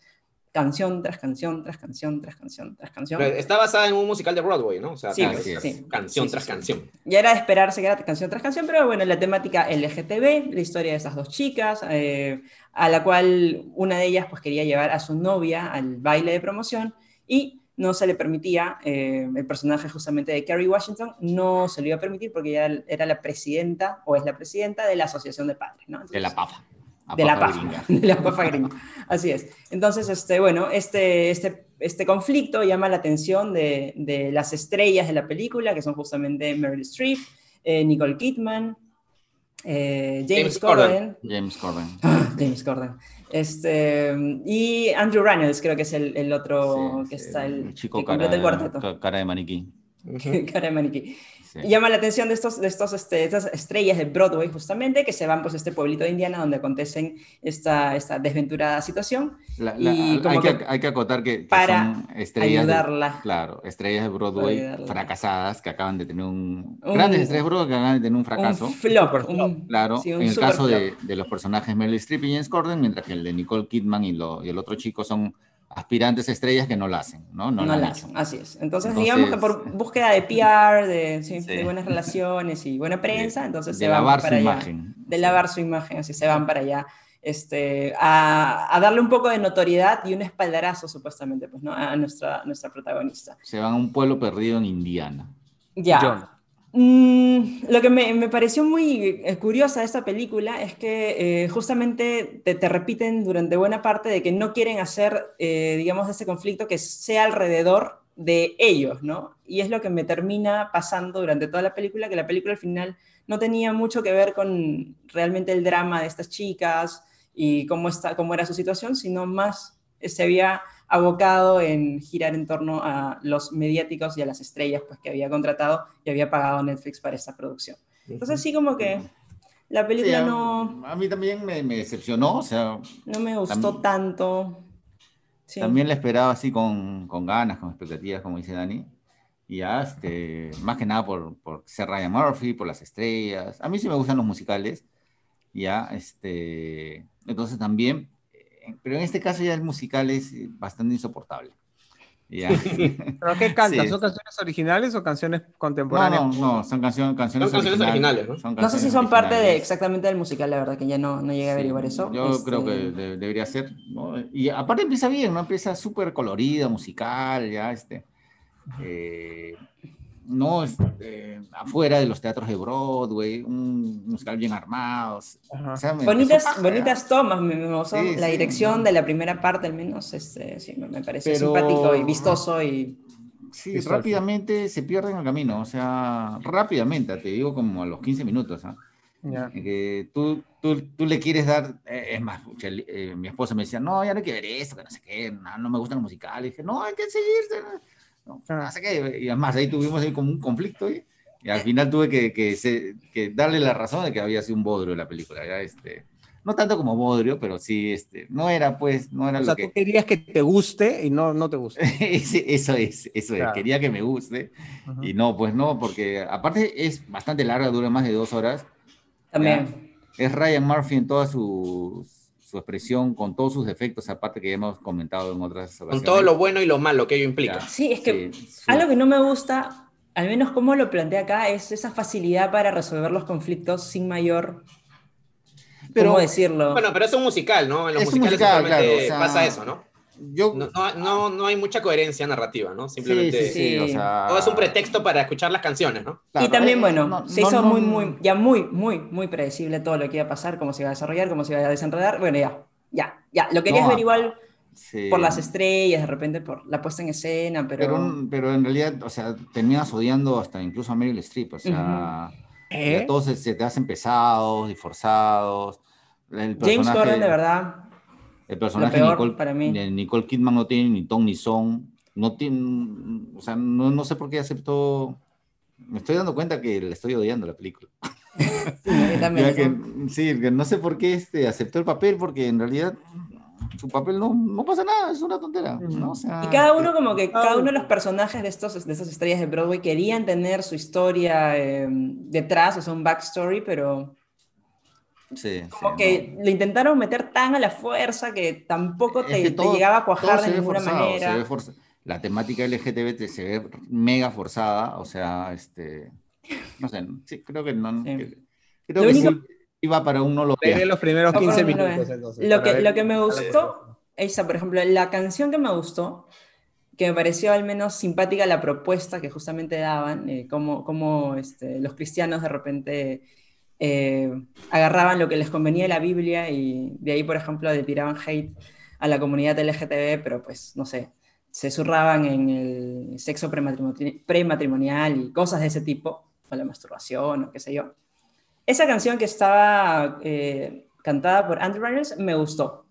canción tras canción, tras canción, tras canción, tras canción. está basada en un musical de Broadway, ¿no? O sea, sí, pues, canción tras canción. Ya era de esperarse que era canción tras canción, pero bueno, la temática LGTB, la historia de esas dos chicas, eh, a la cual una de ellas pues quería llevar a su novia al baile de promoción y no se le permitía, eh, el personaje justamente de Kerry Washington no se lo iba a permitir porque ella era la presidenta o es la presidenta de la Asociación de Padres, ¿no? de la PAFA de la PAFA, *laughs* de la PAFA gringa. Así es. Entonces, este, bueno, este, este, este conflicto llama la atención de, de, las estrellas de la película, que son justamente Meryl Streep, eh, Nicole Kidman, eh, James, Corden. James Corden. *laughs* James Corden. Este, y Andrew Reynolds, creo que es el, el otro que está el, chico cara, cuarteto. cara de maniquí. *laughs* cara de maniquí. Llama la atención de, estos, de estos, este, estas estrellas de Broadway, justamente, que se van pues, a este pueblito de Indiana donde acontecen esta, esta desventurada situación. y hay, que, hay, que, acotar que, para son estrellas ayudarla. De, claro, estrellas de Broadway fracasadas que acaban de tener un, Grandes estrellas de Broadway que acaban de tener un fracaso. Un flop. Un, claro, en el caso de, de, los personajes Meryl Streep y James Corden, mientras que el de Nicole Kidman y, lo, y el otro chico son aspirantes estrellas que no la hacen, ¿no? No, la, hacen, así es. Entonces, digamos que por búsqueda de PR, de, buenas relaciones y buena *laughs* prensa, entonces de se van lavar para su allá. imagen. De lavar su imagen, así se van para allá. Este, a, a, darle un poco de notoriedad y un espaldarazo, supuestamente, pues, ¿no? a nuestra, nuestra protagonista. Se van a un pueblo perdido en Indiana. Ya. Mm, lo que me, me, pareció muy eh, curiosa de esta película es que eh, justamente te, te, repiten durante buena parte de que no quieren hacer, eh, digamos, ese conflicto que sea alrededor de ellos, ¿no? Y es lo que me termina pasando durante toda la película, que la película al final no tenía mucho que ver con realmente el drama de estas chicas y cómo, está, cómo era su situación, sino más se había abocado en girar en torno a los mediáticos y a las estrellas pues, que había contratado y había pagado Netflix para esta producción. Entonces sí como que la película sí, a, no... A mí también me, me, decepcionó, o sea... No me gustó tanto. Sí. También la esperaba así con, con, ganas, con expectativas, como dice Dani. Y ya, este, más que nada por, por ser Ryan Murphy, por las estrellas. A mí sí me gustan los musicales. Ya, este... Entonces también pero en este caso ya el musical es eh, bastante insoportable. Ya. *laughs* ¿Pero qué *laughs* cantan? Sí. ¿Son canciones originales o canciones contemporáneas? No, no, no son canciones, canciones, son canciones originales. ¿no? Son canciones no sé si son parte de exactamente del musical, la verdad, que ya no, no llegué a averiguar eso. Yo este... creo que de, debería ser. ¿no? Y aparte empieza bien, ¿no? Empieza súper colorida, musical, ya, este. Eh, no este, afuera de los teatros de Broadway, un musical bien armado. O sea, bonitas, bonitas tomas, me, me gustó sí, la sí, dirección no. de la primera parte al menos, este, sí, me parece Pero, simpático y vistoso y... Sí, vistoso. rápidamente se pierde en el camino, o sea, rápidamente, te digo como a los 15 minutos, ¿ah? Yeah. Que tú, tú, tú, le quieres dar, eh, es más, eh, mi esposa me decía, no, ya no hay que ver esto, que no sé qué, no, no me gustan los musicales. Y dije, no, hay que seguirse. ¿No? Ah. Y además ahí tuvimos ahí como un conflicto y, y al final tuve que, que, se, que, darle la razón de que había sido un bodrio la película. Ya, este, no tanto como bodrio, pero sí, este, no era pues, no era o lo sea, que... tú querías que te guste y no, no te gusta. *laughs* eso es, eso claro. es, quería que me guste uh -huh. y no, pues no, porque aparte es bastante larga, dura más de dos horas. También. Ya, es Ryan Murphy en toda su, su expresión, con todos sus defectos, aparte que ya hemos comentado en otras ocasiones. Con todo lo bueno y lo malo que ello implica. Sí, es que sí, algo que no me gusta, al menos como lo plantea acá, es esa facilidad para resolver los conflictos sin mayor... Pero, ¿Cómo decirlo? Bueno, pero es un musical, ¿no? En los es musicales musical, claro, o sea, pasa eso, ¿no? Yo... No, no, no, hay mucha coherencia narrativa, ¿no? Simplemente sí, sí, sí, o sea... todo es un pretexto para escuchar las canciones, ¿no? Claro, y también, bueno, no, se hizo muy, muy, ya muy, muy, muy predecible todo lo que iba a pasar, cómo se iba a desarrollar, cómo se iba a desenredar. Bueno, ya, ya, ya. Lo querías ver igual sí. por las estrellas, de repente por la puesta en escena, pero... pero... Pero, en realidad, o sea, terminas odiando hasta incluso a Meryl Streep, o sea... Uh -huh. ¿Eh? Todos se, se, te hacen pesados y forzados. El James Corden, de verdad. El personaje peor, de Nicole, para mí. Nicole Kidman no tiene ni ton ni son. No tiene, o sea, no, no sé por qué aceptó. Me estoy dando cuenta que le estoy odiando la película. *laughs* Sí, también, que, sí, que no sé por qué este, aceptó el papel, porque en realidad su papel no, no pasa nada, es una tontera. ¿no? O sea, Y cada uno como que, cada uno de los personajes de, estos, de estas estrellas de Broadway querían tener su historia eh, detrás, o sea, un backstory, pero sí, como sí, que no. lo intentaron meter tan a la fuerza que tampoco Es te, que te todo- llegaba a cuajar de ninguna forzado, se manera. La temática LGTB se ve mega forzada, o sea, este, no sé, sí, creo que no, Sí. que- creo Lo que único- sí iba para un no lo vea. los primeros No, 15 pero no lo minutos entonces. Lo que, ver lo que me gustó, esa, por ejemplo, la canción que me gustó, que me pareció al menos simpática la propuesta que justamente daban, eh, cómo, cómo, este, los cristianos de repente eh, agarraban lo que les convenía de la Biblia y de ahí, por ejemplo, le tiraban hate a la comunidad LGTB, pero pues, no sé, se zurraban en el sexo prematrimoni- prematrimonial y cosas de ese tipo, o la masturbación o qué sé yo. Esa canción que estaba eh, cantada por Andrew Rogers me gustó.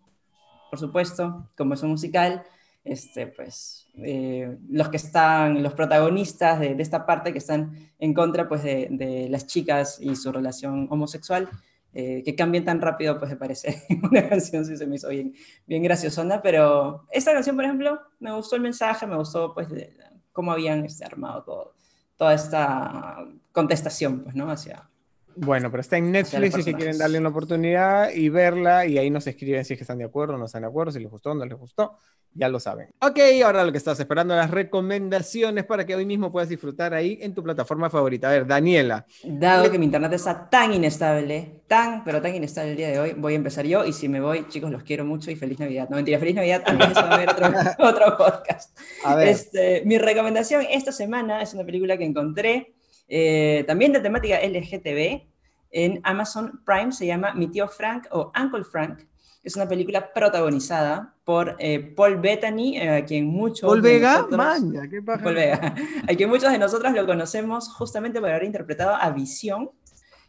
Por supuesto, como es un musical, este, pues, eh, los que están, los protagonistas de, esta parte que están en contra pues, de, las chicas y su relación homosexual, eh, que cambien tan rápido, pues me parece *laughs* una canción, sí se me hizo bien, bien graciosona, pero esta canción, por ejemplo, me gustó el mensaje, me gustó pues de- cómo habían este, armado toda esta contestación, pues, ¿no? Hacia, Bueno, pero está en Netflix y que quieren darle una oportunidad y verla y ahí nos escriben si es que están de acuerdo o no están de acuerdo, si les gustó o no les gustó, ya lo saben. Ok, ahora lo que estás esperando, las recomendaciones para que hoy mismo puedas disfrutar ahí en tu plataforma favorita. A ver, Daniela. Dado que mi internet está tan inestable, tan, pero tan inestable el día de hoy, voy a empezar yo y si me voy, chicos, los quiero mucho y feliz Navidad. No, mentira, feliz Navidad, de eso va a haber otro, *laughs* otro podcast. A ver, Este, mi recomendación esta semana es una película que encontré, eh, también de temática LGTB, en Amazon Prime, se llama Mi tío Frank o Uncle Frank. Es una película protagonizada por eh, Paul Bettany, eh, a quien muchos Paul Vega, nosotros- maña, qué paja. Paul Vega, *laughs* a quien muchos de nosotros lo conocemos justamente por haber interpretado a Visión.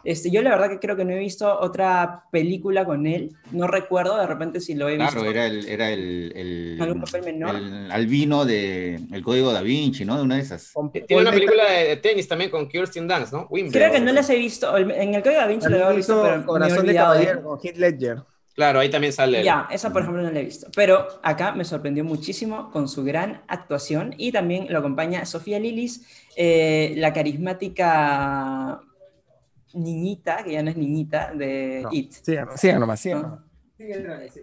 Este, yo la verdad que creo que no he visto otra película con él, no recuerdo de repente si lo he visto. Claro, era el, era el, el, ¿Algún papel menor? el albino de El Código Da Vinci, ¿no? De una de esas. Tiene una película de, de tenis también con Kirsten Dunst, ¿no? Wimbledon. Creo que no las he visto, en el Código da Vinci lo he visto, pero Corazón de. Caballero con Heath Ledger. Claro, ahí también sale. él. Ya, esa por ejemplo no la he visto. Pero acá me sorprendió muchísimo con su gran actuación y también lo acompaña Sofía Lilis, eh, la carismática niñita, que ya no es niñita, de No. It. Sigan, sigan nomás, sigan No. nomás.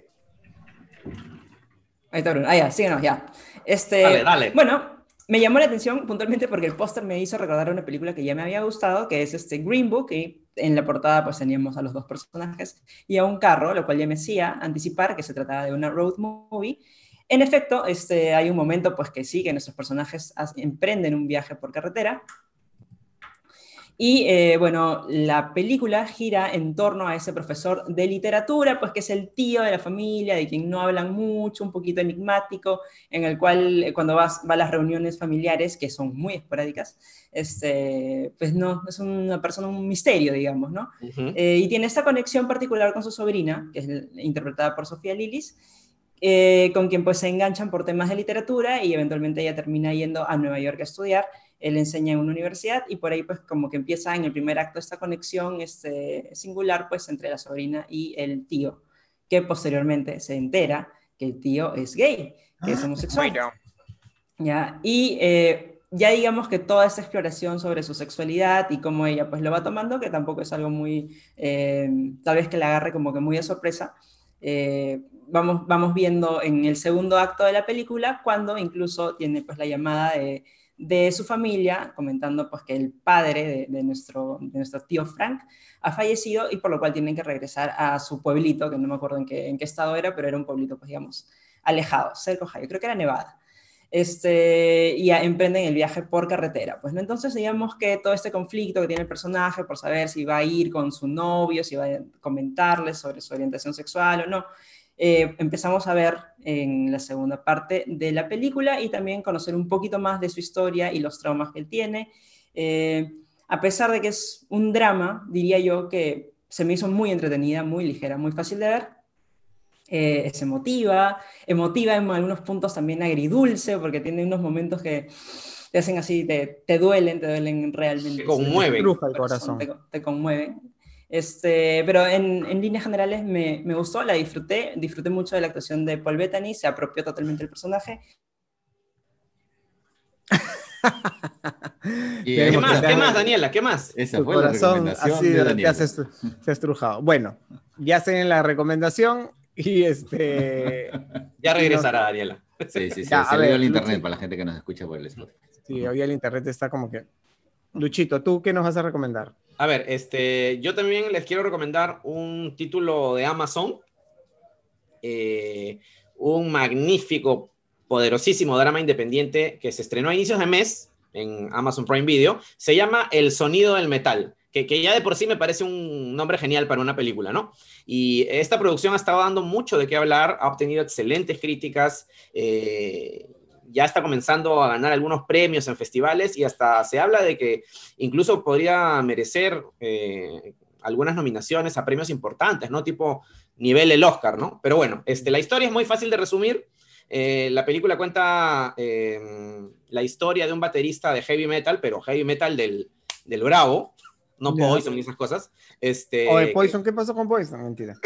Ahí está Bruno. Ah, ya, síguenos, ya. Este, Dale, dale. Bueno, me llamó la atención puntualmente porque el póster me hizo recordar una película que ya me había gustado, que es este Green Book, y en la portada pues teníamos a los dos personajes y a un carro, lo cual ya me hacía anticipar que se trataba de una road movie. En efecto, este, hay un momento pues que sí, que nuestros personajes emprenden un viaje por carretera, y eh, bueno, la película gira en torno a ese profesor de literatura, pues que es el tío de la familia, de quien no hablan mucho, un poquito enigmático, en el cual eh, cuando vas, va a las reuniones familiares, que son muy esporádicas, este, pues no, es una persona, un misterio, digamos, ¿no? Ujú. Eh, y tiene esta conexión particular con su sobrina, que es interpretada por Sofía Lilis, eh, con quien pues se enganchan por temas de literatura y eventualmente ella termina yendo a Nueva York a estudiar. Él enseña en una universidad y por ahí pues como que empieza en el primer acto esta conexión este, singular pues entre la sobrina y el tío, que posteriormente se entera que el tío es gay, que es homosexual. ¿ya? Y eh, ya digamos que toda esta exploración sobre su sexualidad y cómo ella pues lo va tomando, que tampoco es algo muy, eh, tal vez que la agarre como que muy de sorpresa, eh, vamos, vamos viendo en el segundo acto de la película, cuando incluso tiene pues la llamada de, de su familia, comentando pues que el padre de, nuestro, de nuestro tío Frank ha fallecido y por lo cual tienen que regresar a su pueblito, que no me acuerdo en qué, en qué estado era, pero era un pueblito pues digamos alejado, cerca de Ohio, creo que era Nevada este, y emprenden el viaje por carretera. Pues, ¿no? Entonces, digamos que todo este conflicto que tiene el personaje por saber si va a ir con su novio, si va a comentarle sobre su orientación sexual o no, eh, empezamos a ver en la segunda parte de la película y también conocer un poquito más de su historia y los traumas que él tiene. Eh, a pesar de que es un drama, diría yo que se me hizo muy entretenida, muy ligera, muy fácil de ver. Eh, es emotiva, emotiva en algunos puntos también agridulce, porque tiene unos momentos que te hacen así, te, te duelen, te duelen realmente. Te conmueven. Bruja el corazón. Te, te conmueven. Este, pero en, en líneas generales me, me, gustó, la disfruté, disfruté mucho de la actuación de Paul Bettany, se apropió totalmente el personaje. *laughs* ¿Qué más? ¿Qué más, Daniela? ¿Qué más? Esa fue corazón la así de Daniela. Se, se ha estrujado. Bueno, ya en la recomendación y este... *laughs* ya regresará Daniela. Sí, sí, sí. *laughs* Ya, se le dio el internet para la gente que nos escucha por el Spotify. Sí, hoy el internet está como que... Luchito, ¿tú qué nos vas a recomendar? A ver, este, yo también les quiero recomendar un título de Amazon, eh, un magnífico, poderosísimo drama independiente que se estrenó a inicios de mes en Amazon Prime Video. Se llama El sonido del metal, que, que ya de por sí me parece un nombre genial para una película, ¿no? Y esta producción ha estado dando mucho de qué hablar, ha obtenido excelentes críticas. Eh, ya está comenzando a ganar algunos premios en festivales y hasta se habla de que incluso podría merecer eh, algunas nominaciones a premios importantes, ¿no? Tipo nivel el Oscar, ¿no? Pero bueno, este, la historia es muy fácil de resumir. Eh, la película cuenta eh, la historia de un baterista de heavy metal, pero heavy metal del, del bravo, no Poison ni esas cosas. Este, Oye, Poison, ¿qué pasó con Poison? Mentira.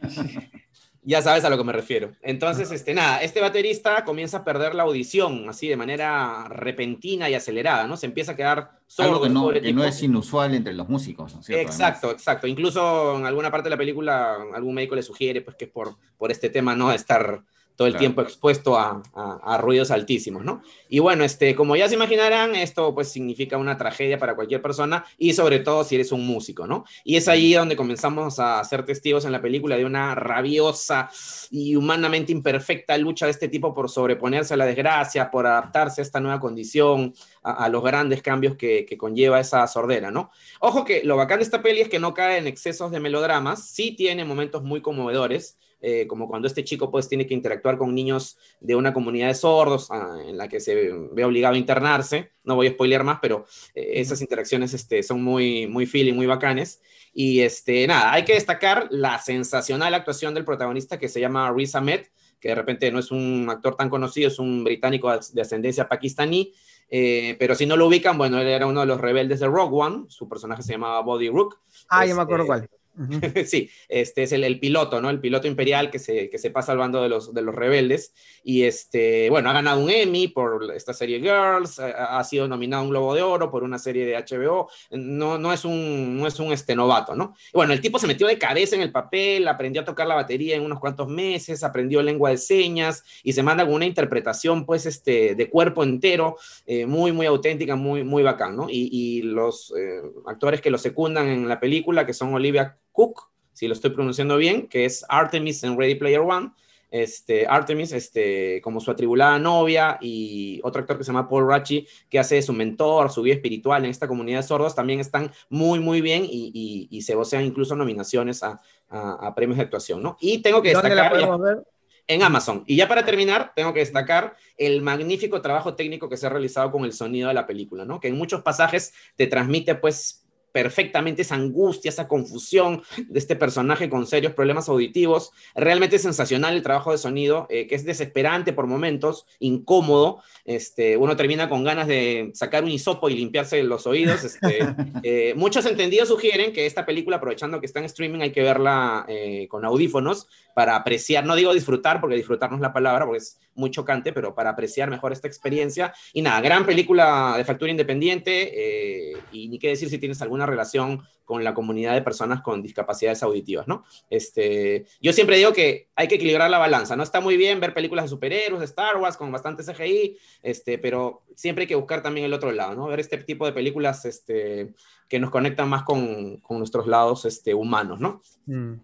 *laughs* Ya sabes a lo que me refiero. Entonces, este, nada, este baterista comienza a perder la audición así de manera repentina y acelerada, ¿no? Se empieza a quedar sordo. que, no, que no, es inusual entre los músicos, ¿no Exacto, exacto. Incluso en alguna parte de la película algún médico le sugiere pues, que es por, por este tema, ¿no? Estar todo el tiempo expuesto a, a, ruidos altísimos, ¿no? Y bueno, este, como ya se imaginarán, esto pues significa una tragedia para cualquier persona y sobre todo si eres un músico, ¿no? Y es ahí donde comenzamos a ser testigos en la película de una rabiosa y humanamente imperfecta lucha de este tipo por sobreponerse a la desgracia, por adaptarse a esta nueva condición, a, a los grandes cambios que, que, conlleva esa sordera, ¿no? Ojo que lo bacán de esta peli es que no cae en excesos de melodramas, sí tiene momentos muy conmovedores, eh, como cuando este chico pues tiene que interactuar con niños de una comunidad de sordos ah, en la que se ve obligado a internarse. No voy a spoilear más, pero eh, esas interacciones este, son muy, muy feeling, muy bacanes. Y este, nada, hay que destacar la sensacional actuación del protagonista que se llama Riz Ahmed, que de repente no es un actor tan conocido, es un británico de ascendencia pakistaní, eh, pero si no lo ubican, bueno, él era uno de los rebeldes de Rogue One, su personaje se llamaba Body Rook. Ah, ya me acuerdo cuál. *laughs* sí, este es el, piloto, ¿no? El piloto imperial que se, que se pasa al bando de los, de los rebeldes. Y este, bueno, ha ganado un Emmy por esta serie Girls, ha, sido nominado a un Globo de Oro por una serie de HBO. No, no es un, no es un este, novato, ¿no? Bueno, el tipo se metió de cabeza en el papel, aprendió a tocar la batería en unos cuantos meses, aprendió lengua de señas y se manda con una interpretación, pues, este, de cuerpo entero, eh, muy, muy auténtica, muy, muy bacán, y los eh, actores que lo secundan en la película, que son Olivia Cook, si lo estoy pronunciando bien, que es Artemis en Ready Player One. Este, Artemis, este, como su atribulada novia, y otro actor que se llama Paul Rachi, que hace de su mentor, su guía espiritual en esta comunidad de sordos, también están muy, muy bien y, y, y se vocean incluso nominaciones a, a, a, premios de actuación, ¿no? Y tengo que destacar... Ya, ver? En Amazon. Y ya para terminar, tengo que destacar el magnífico trabajo técnico que se ha realizado con el sonido de la película, ¿no? Que en muchos pasajes te transmite, pues, perfectamente esa angustia, esa confusión de este personaje con serios problemas auditivos. Realmente es sensacional el trabajo de sonido, eh, que es desesperante por momentos, incómodo. Este, uno termina con ganas de sacar un hisopo y limpiarse los oídos. Este, *laughs* eh, muchos entendidos sugieren que esta película, aprovechando que está en streaming, hay que verla eh, con audífonos para apreciar, no digo disfrutar, porque disfrutar no es la palabra, porque es muy chocante, pero para apreciar mejor esta experiencia. Y nada, gran película de factura independiente, eh, y ni qué decir si tienes alguna relación con la comunidad de personas con discapacidades auditivas, ¿no? Este, yo siempre digo que hay que equilibrar la balanza, ¿no? Está muy bien ver películas de superhéroes, de Star Wars, con bastante CGI, este, pero siempre hay que buscar también el otro lado, ¿no? Ver este tipo de películas este, que nos conectan más con, con nuestros lados este, humanos, ¿no? Mm.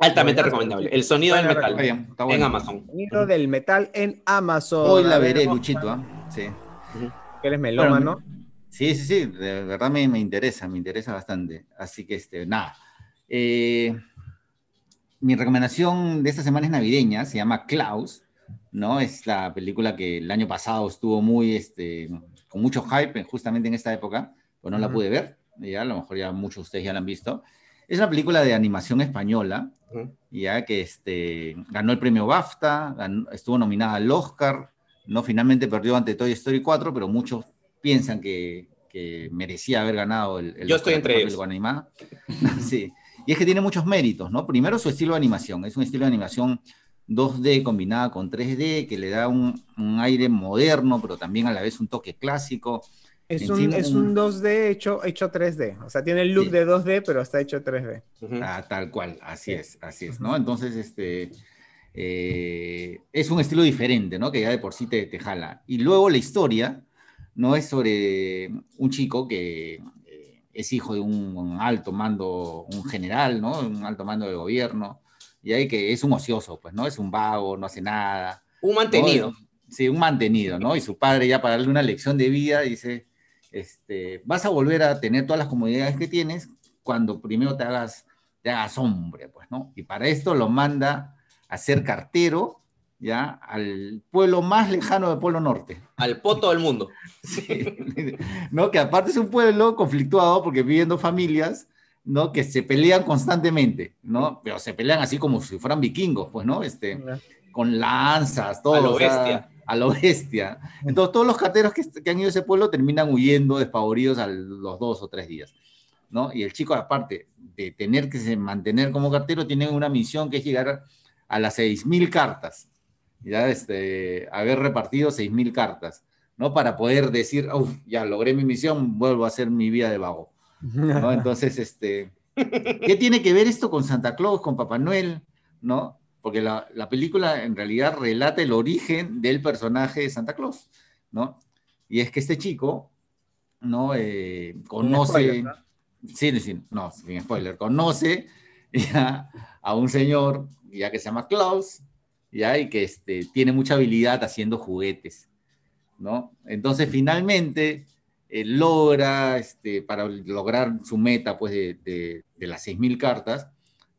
Altamente recomendable. El sonido del metal bien, bueno. en Amazon. El sonido del metal en Amazon. Hoy la veré, Luchito. ¿eh? Sí. Eres melómano. Bueno, sí, sí, sí. De verdad me, me, interesa, me interesa bastante. Así que, este, nada. Eh, mi recomendación de esta semana es navideña. Se llama Klaus. ¿no? Es la película que el año pasado estuvo muy, este, con mucho hype, justamente en esta época. Pues no uh -huh. la pude ver. Ya, a lo mejor ya muchos de ustedes ya la han visto. Es una película de animación española, uh -huh. ya que este, ganó el premio BAFTA, ganó, estuvo nominada al Oscar, no finalmente perdió ante Toy Story 4, pero muchos piensan que, que merecía haber ganado el, el Yo estoy entre ellos. Animada. *laughs* sí. Y es que tiene muchos méritos, ¿no? Primero su estilo de animación, es un estilo de animación 2D combinada con 3D que le da un, aire moderno, pero también a la vez un toque clásico. Es, un, es un, 2D hecho, hecho 3D, o sea, tiene el look de 2D, pero está hecho 3D. Ah, tal cual, así es, así es, ¿no? Entonces, este, eh, es un estilo diferente, ¿no? Que ya de por sí te, te, jala. Y luego la historia, ¿no? Es sobre un chico que eh, es hijo de un, alto mando, un general, ¿no? Un alto mando de gobierno, y ahí que es un ocioso, pues, ¿no? Es un vago, no hace nada. Un mantenido. Sí, un mantenido, ¿no? Y su padre ya para darle una lección de vida dice, este, vas a volver a tener todas las comodidades que tienes cuando primero te hagas, te hagas hombre, pues, ¿no? Y para esto lo manda a ser cartero, ¿ya? Al pueblo más lejano del Pueblo Norte. Al poto del mundo. *laughs* Sí, ¿no? Que aparte es un pueblo conflictuado porque viven dos familias, ¿no? Que se pelean constantemente, ¿no? Pero se pelean así como si fueran vikingos, pues, ¿no? Este, con lanzas, todo. A lo bestia. A lo *laughs* bestia. Entonces, todos los carteros que, que, han ido a ese pueblo terminan huyendo despavoridos a los dos o tres días, ¿no? Y el chico, aparte de tener que mantener como cartero, tiene una misión que es llegar a las 6.000 cartas, ya este, haber repartido 6.000 cartas, ¿no? Para poder decir, ya logré mi misión, vuelvo a hacer mi vida de vago, ¿no? *laughs* Entonces, este, ¿qué tiene que ver esto con Santa Claus, con Papá Noel, ¿no? Porque la, la película en realidad relata el origen del personaje de Santa Claus, ¿no? Y es que este chico, ¿no? Eh, conoce... Sí, sí, no, sin spoiler, conoce ya, a un señor ya que se llama Klaus, ya, y que este, tiene mucha habilidad haciendo juguetes, ¿no? Entonces, finalmente, logra, este, para lograr su meta, pues, de, de, de las 6.000 cartas,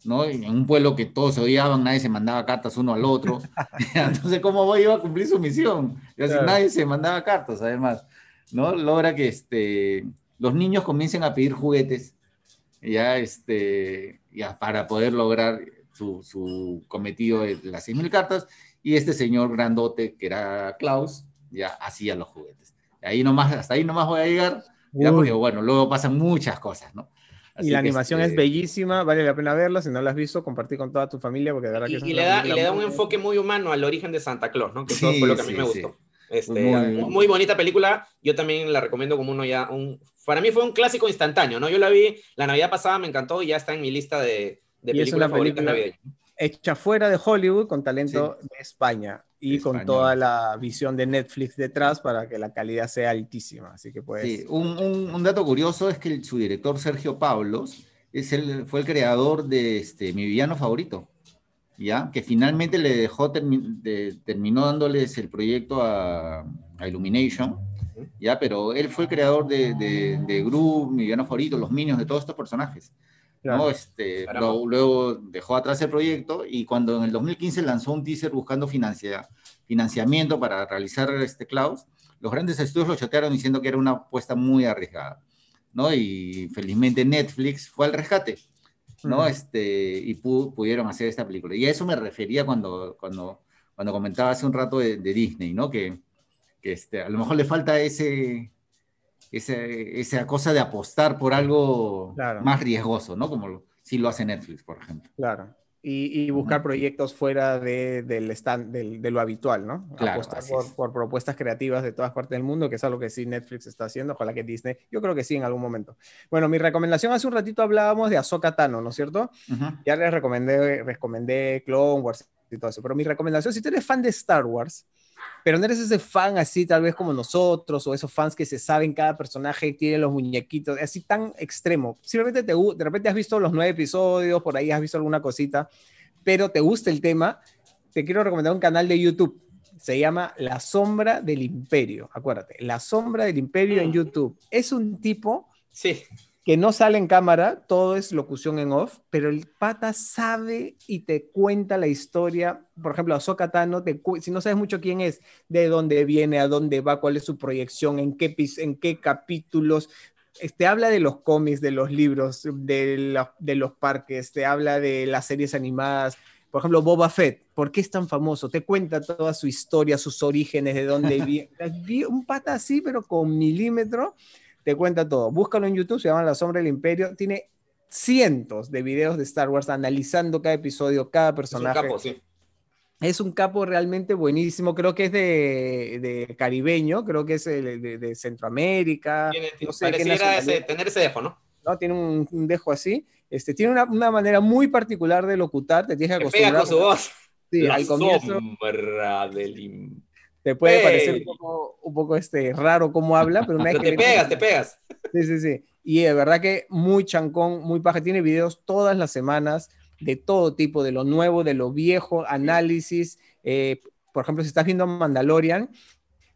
¿no? En un pueblo que todos se odiaban, nadie se mandaba cartas uno al otro. *laughs* *laughs* Entonces, ¿cómo iba a cumplir su misión? Y así, Nadie se mandaba cartas, además, ¿no? Logra que este, los niños comiencen a pedir juguetes, ya, este, ya para poder lograr su, cometido de las 6.000 cartas, y este señor grandote, que era Klaus, ya hacía los juguetes. Ahí nomás, hasta ahí nomás voy a llegar, ya porque bueno, luego pasan muchas cosas, ¿no? Y la animación es este bellísima, vale la pena verla, si no la has visto, compartir con toda tu familia, porque de verdad que y, le da, y le da un enfoque muy humano al origen de Santa Claus, ¿no? Que eso fue lo que a mí me gustó. Este, muy, muy, bonita película, yo también la recomiendo como uno ya, un, para mí fue un clásico instantáneo, ¿no? Yo la vi la Navidad pasada, me encantó y ya está en mi lista de, de películas favoritas navideñas hecha fuera de Hollywood con talento de España y con toda la visión de Netflix detrás para que la calidad sea altísima. Así que pues... Sí, un, un, dato curioso es que su director Sergio Pablos es el, fue el creador de este, Mi Villano Favorito, ¿ya? Que finalmente le dejó, de, terminó dándoles el proyecto a, a, Illumination, ¿ya? Pero él fue el creador de, de, de Gru, Mi Villano Favorito, Los Minions, de todos estos personajes. ¿No? Este, luego, dejó atrás el proyecto y cuando en el 2015 lanzó un teaser buscando financiamiento para realizar este Klaus, los grandes estudios lo chotearon diciendo que era una apuesta muy arriesgada, ¿no? Y felizmente Netflix fue al rescate, ¿no? este, y pudieron hacer esta película. Y a eso me refería cuando, cuando, cuando comentaba hace un rato de, Disney, ¿no? Que, que este, a lo mejor le falta ese, esa, cosa de apostar por algo más riesgoso, ¿no? Como si lo hace Netflix, por ejemplo. Claro. Y, buscar proyectos fuera de, del stand, de lo habitual, ¿no? Claro, Apostar por, propuestas creativas de todas partes del mundo, que es algo que sí Netflix está haciendo, ojalá que Disney, yo creo que sí en algún momento. Bueno, mi recomendación, hace un ratito hablábamos de Ahsoka Tano, ¿no es cierto? Ya les recomendé, recomendé Clone Wars y todo eso, pero mi recomendación, si tú eres fan de Star Wars, pero no eres ese fan así, tal vez como nosotros, o esos fans que se saben cada personaje, tiene los muñequitos, así tan extremo. Simplemente te, de repente has visto los nueve episodios, por ahí has visto alguna cosita, pero te gusta el tema, te quiero recomendar un canal de YouTube. Se llama La Sombra del Imperio. Acuérdate, La Sombra del Imperio en mm. YouTube. Es un tipo sí que no sale en cámara, todo es locución en off, pero el pata sabe y te cuenta la historia. Por ejemplo, Ahsoka Tano, te, si no sabes mucho quién es, de dónde viene, a dónde va, cuál es su proyección, en qué, en qué capítulos, te habla de los cómics, de los libros, de, de los parques, te habla de las series animadas. Por ejemplo, Boba Fett, ¿por qué es tan famoso? Te cuenta toda su historia, sus orígenes, de dónde *laughs* viene. Un pata así, pero con milímetro te cuenta todo. Búscalo en YouTube, se llama La Sombra del Imperio. Tiene cientos de videos de Star Wars analizando cada episodio, cada personaje. Es un capo, sí. Es un capo realmente buenísimo, creo que es de, caribeño, creo que es de, Centroamérica. Tiene, no pareciera tener ese dejo, ¿no? ¿no? Tiene un, dejo así. Este, tiene una, una, manera muy particular de locutar, te tienes que acostumbrar. Pega con su voz. Sí, al comienzo. Te puede parecer un poco, un poco, este, raro cómo habla, pero una vez te pegas, te pegas. Sí, sí, sí. Y de verdad que muy chancón, muy paja. Tiene videos todas las semanas de todo tipo, de lo nuevo, de lo viejo, análisis. Eh, por ejemplo, si estás viendo Mandalorian,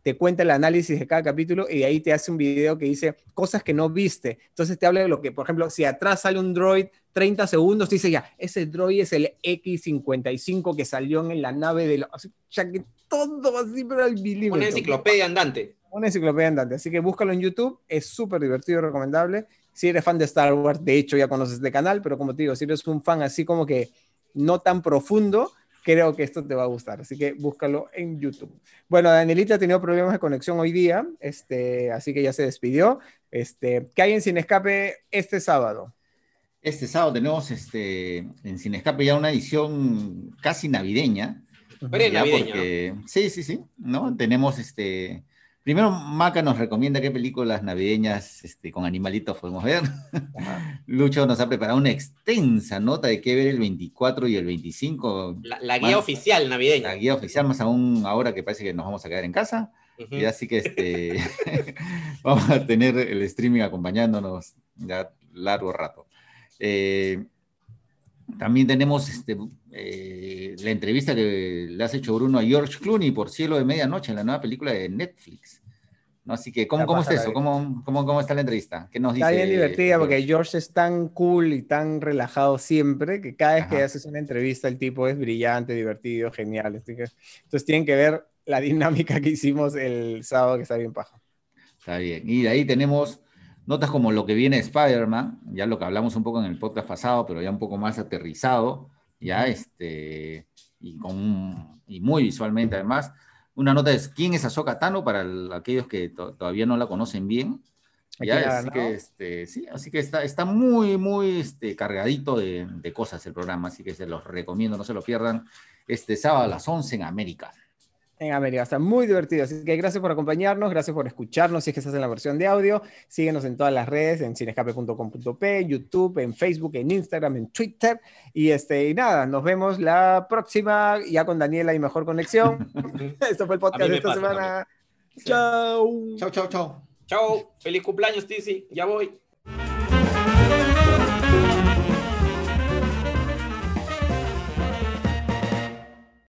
te cuenta el análisis de cada capítulo y ahí te hace un video que dice cosas que no viste. Entonces te habla de lo que, por ejemplo, si atrás sale un droid 30 segundos, dice ya, ese droid es el X55 que salió en la nave de... O sea, que todo así, pero al milímetro. Una enciclopedia andante. Una enciclopedia andante. Así que búscalo en YouTube, es súper divertido y recomendable. Si eres fan de Star Wars, de hecho ya conoces este canal, pero como te digo, si eres un fan así como que no tan profundo, creo que esto te va a gustar. Así que búscalo en YouTube. Bueno, Danielita ha tenido problemas de conexión hoy día, este, así que ya se despidió. Este, ¿Qué hay en Sin Escape este sábado? Este sábado tenemos este, en Sin Escape ya una edición casi navideña. Pero navideña. sí, sí, sí. ¿no? Tenemos este Primero, Maca nos recomienda qué películas navideñas este, con animalitos podemos ver. *laughs* Lucho nos ha preparado una extensa nota de qué ver el 24 y el 25. La, guía oficial navideña. La guía oficial, más aún ahora que parece que nos vamos a quedar en casa. Y así que este, *laughs* vamos a tener el streaming acompañándonos ya largo rato. Eh, también tenemos este, eh, la entrevista que le has hecho Bruno a George Clooney por Cielo de Medianoche, en la nueva película de Netflix. Así que, ¿cómo, cómo es eso? ¿Cómo, ¿Cómo, cómo, está la entrevista? ¿Qué nos dice? Está bien divertida porque George es tan cool y tan relajado siempre que cada vez que haces una entrevista el tipo es brillante, divertido, genial. entonces tienen que ver la dinámica que hicimos el sábado que está bien paja. Está bien. Y de ahí tenemos Notas como lo que viene Spider-Man, ya lo que hablamos un poco en el podcast pasado, pero ya un poco más aterrizado, ya este, y, con, y muy visualmente además. Una nota es quién es Ahsoka Tano para aquellos que todavía no la conocen bien. Ya, así, que, este, sí, así que está, está muy, muy este, cargadito de, de, cosas el programa, así que se los recomiendo, no se lo pierdan. Este sábado a las 11 en América en América. Está muy divertido. Así que gracias por acompañarnos, gracias por escucharnos si es que estás en la versión de audio. Síguenos en todas las redes, en cinescape.com.p, YouTube, en Facebook, en Instagram, en Twitter. Y, este, y nada, nos vemos la próxima, ya con Daniela y mejor conexión. *laughs* Esto fue el podcast de esta semana. Chao. Chao, chao, chao. Chao. Feliz cumpleaños, Tizi. Ya voy.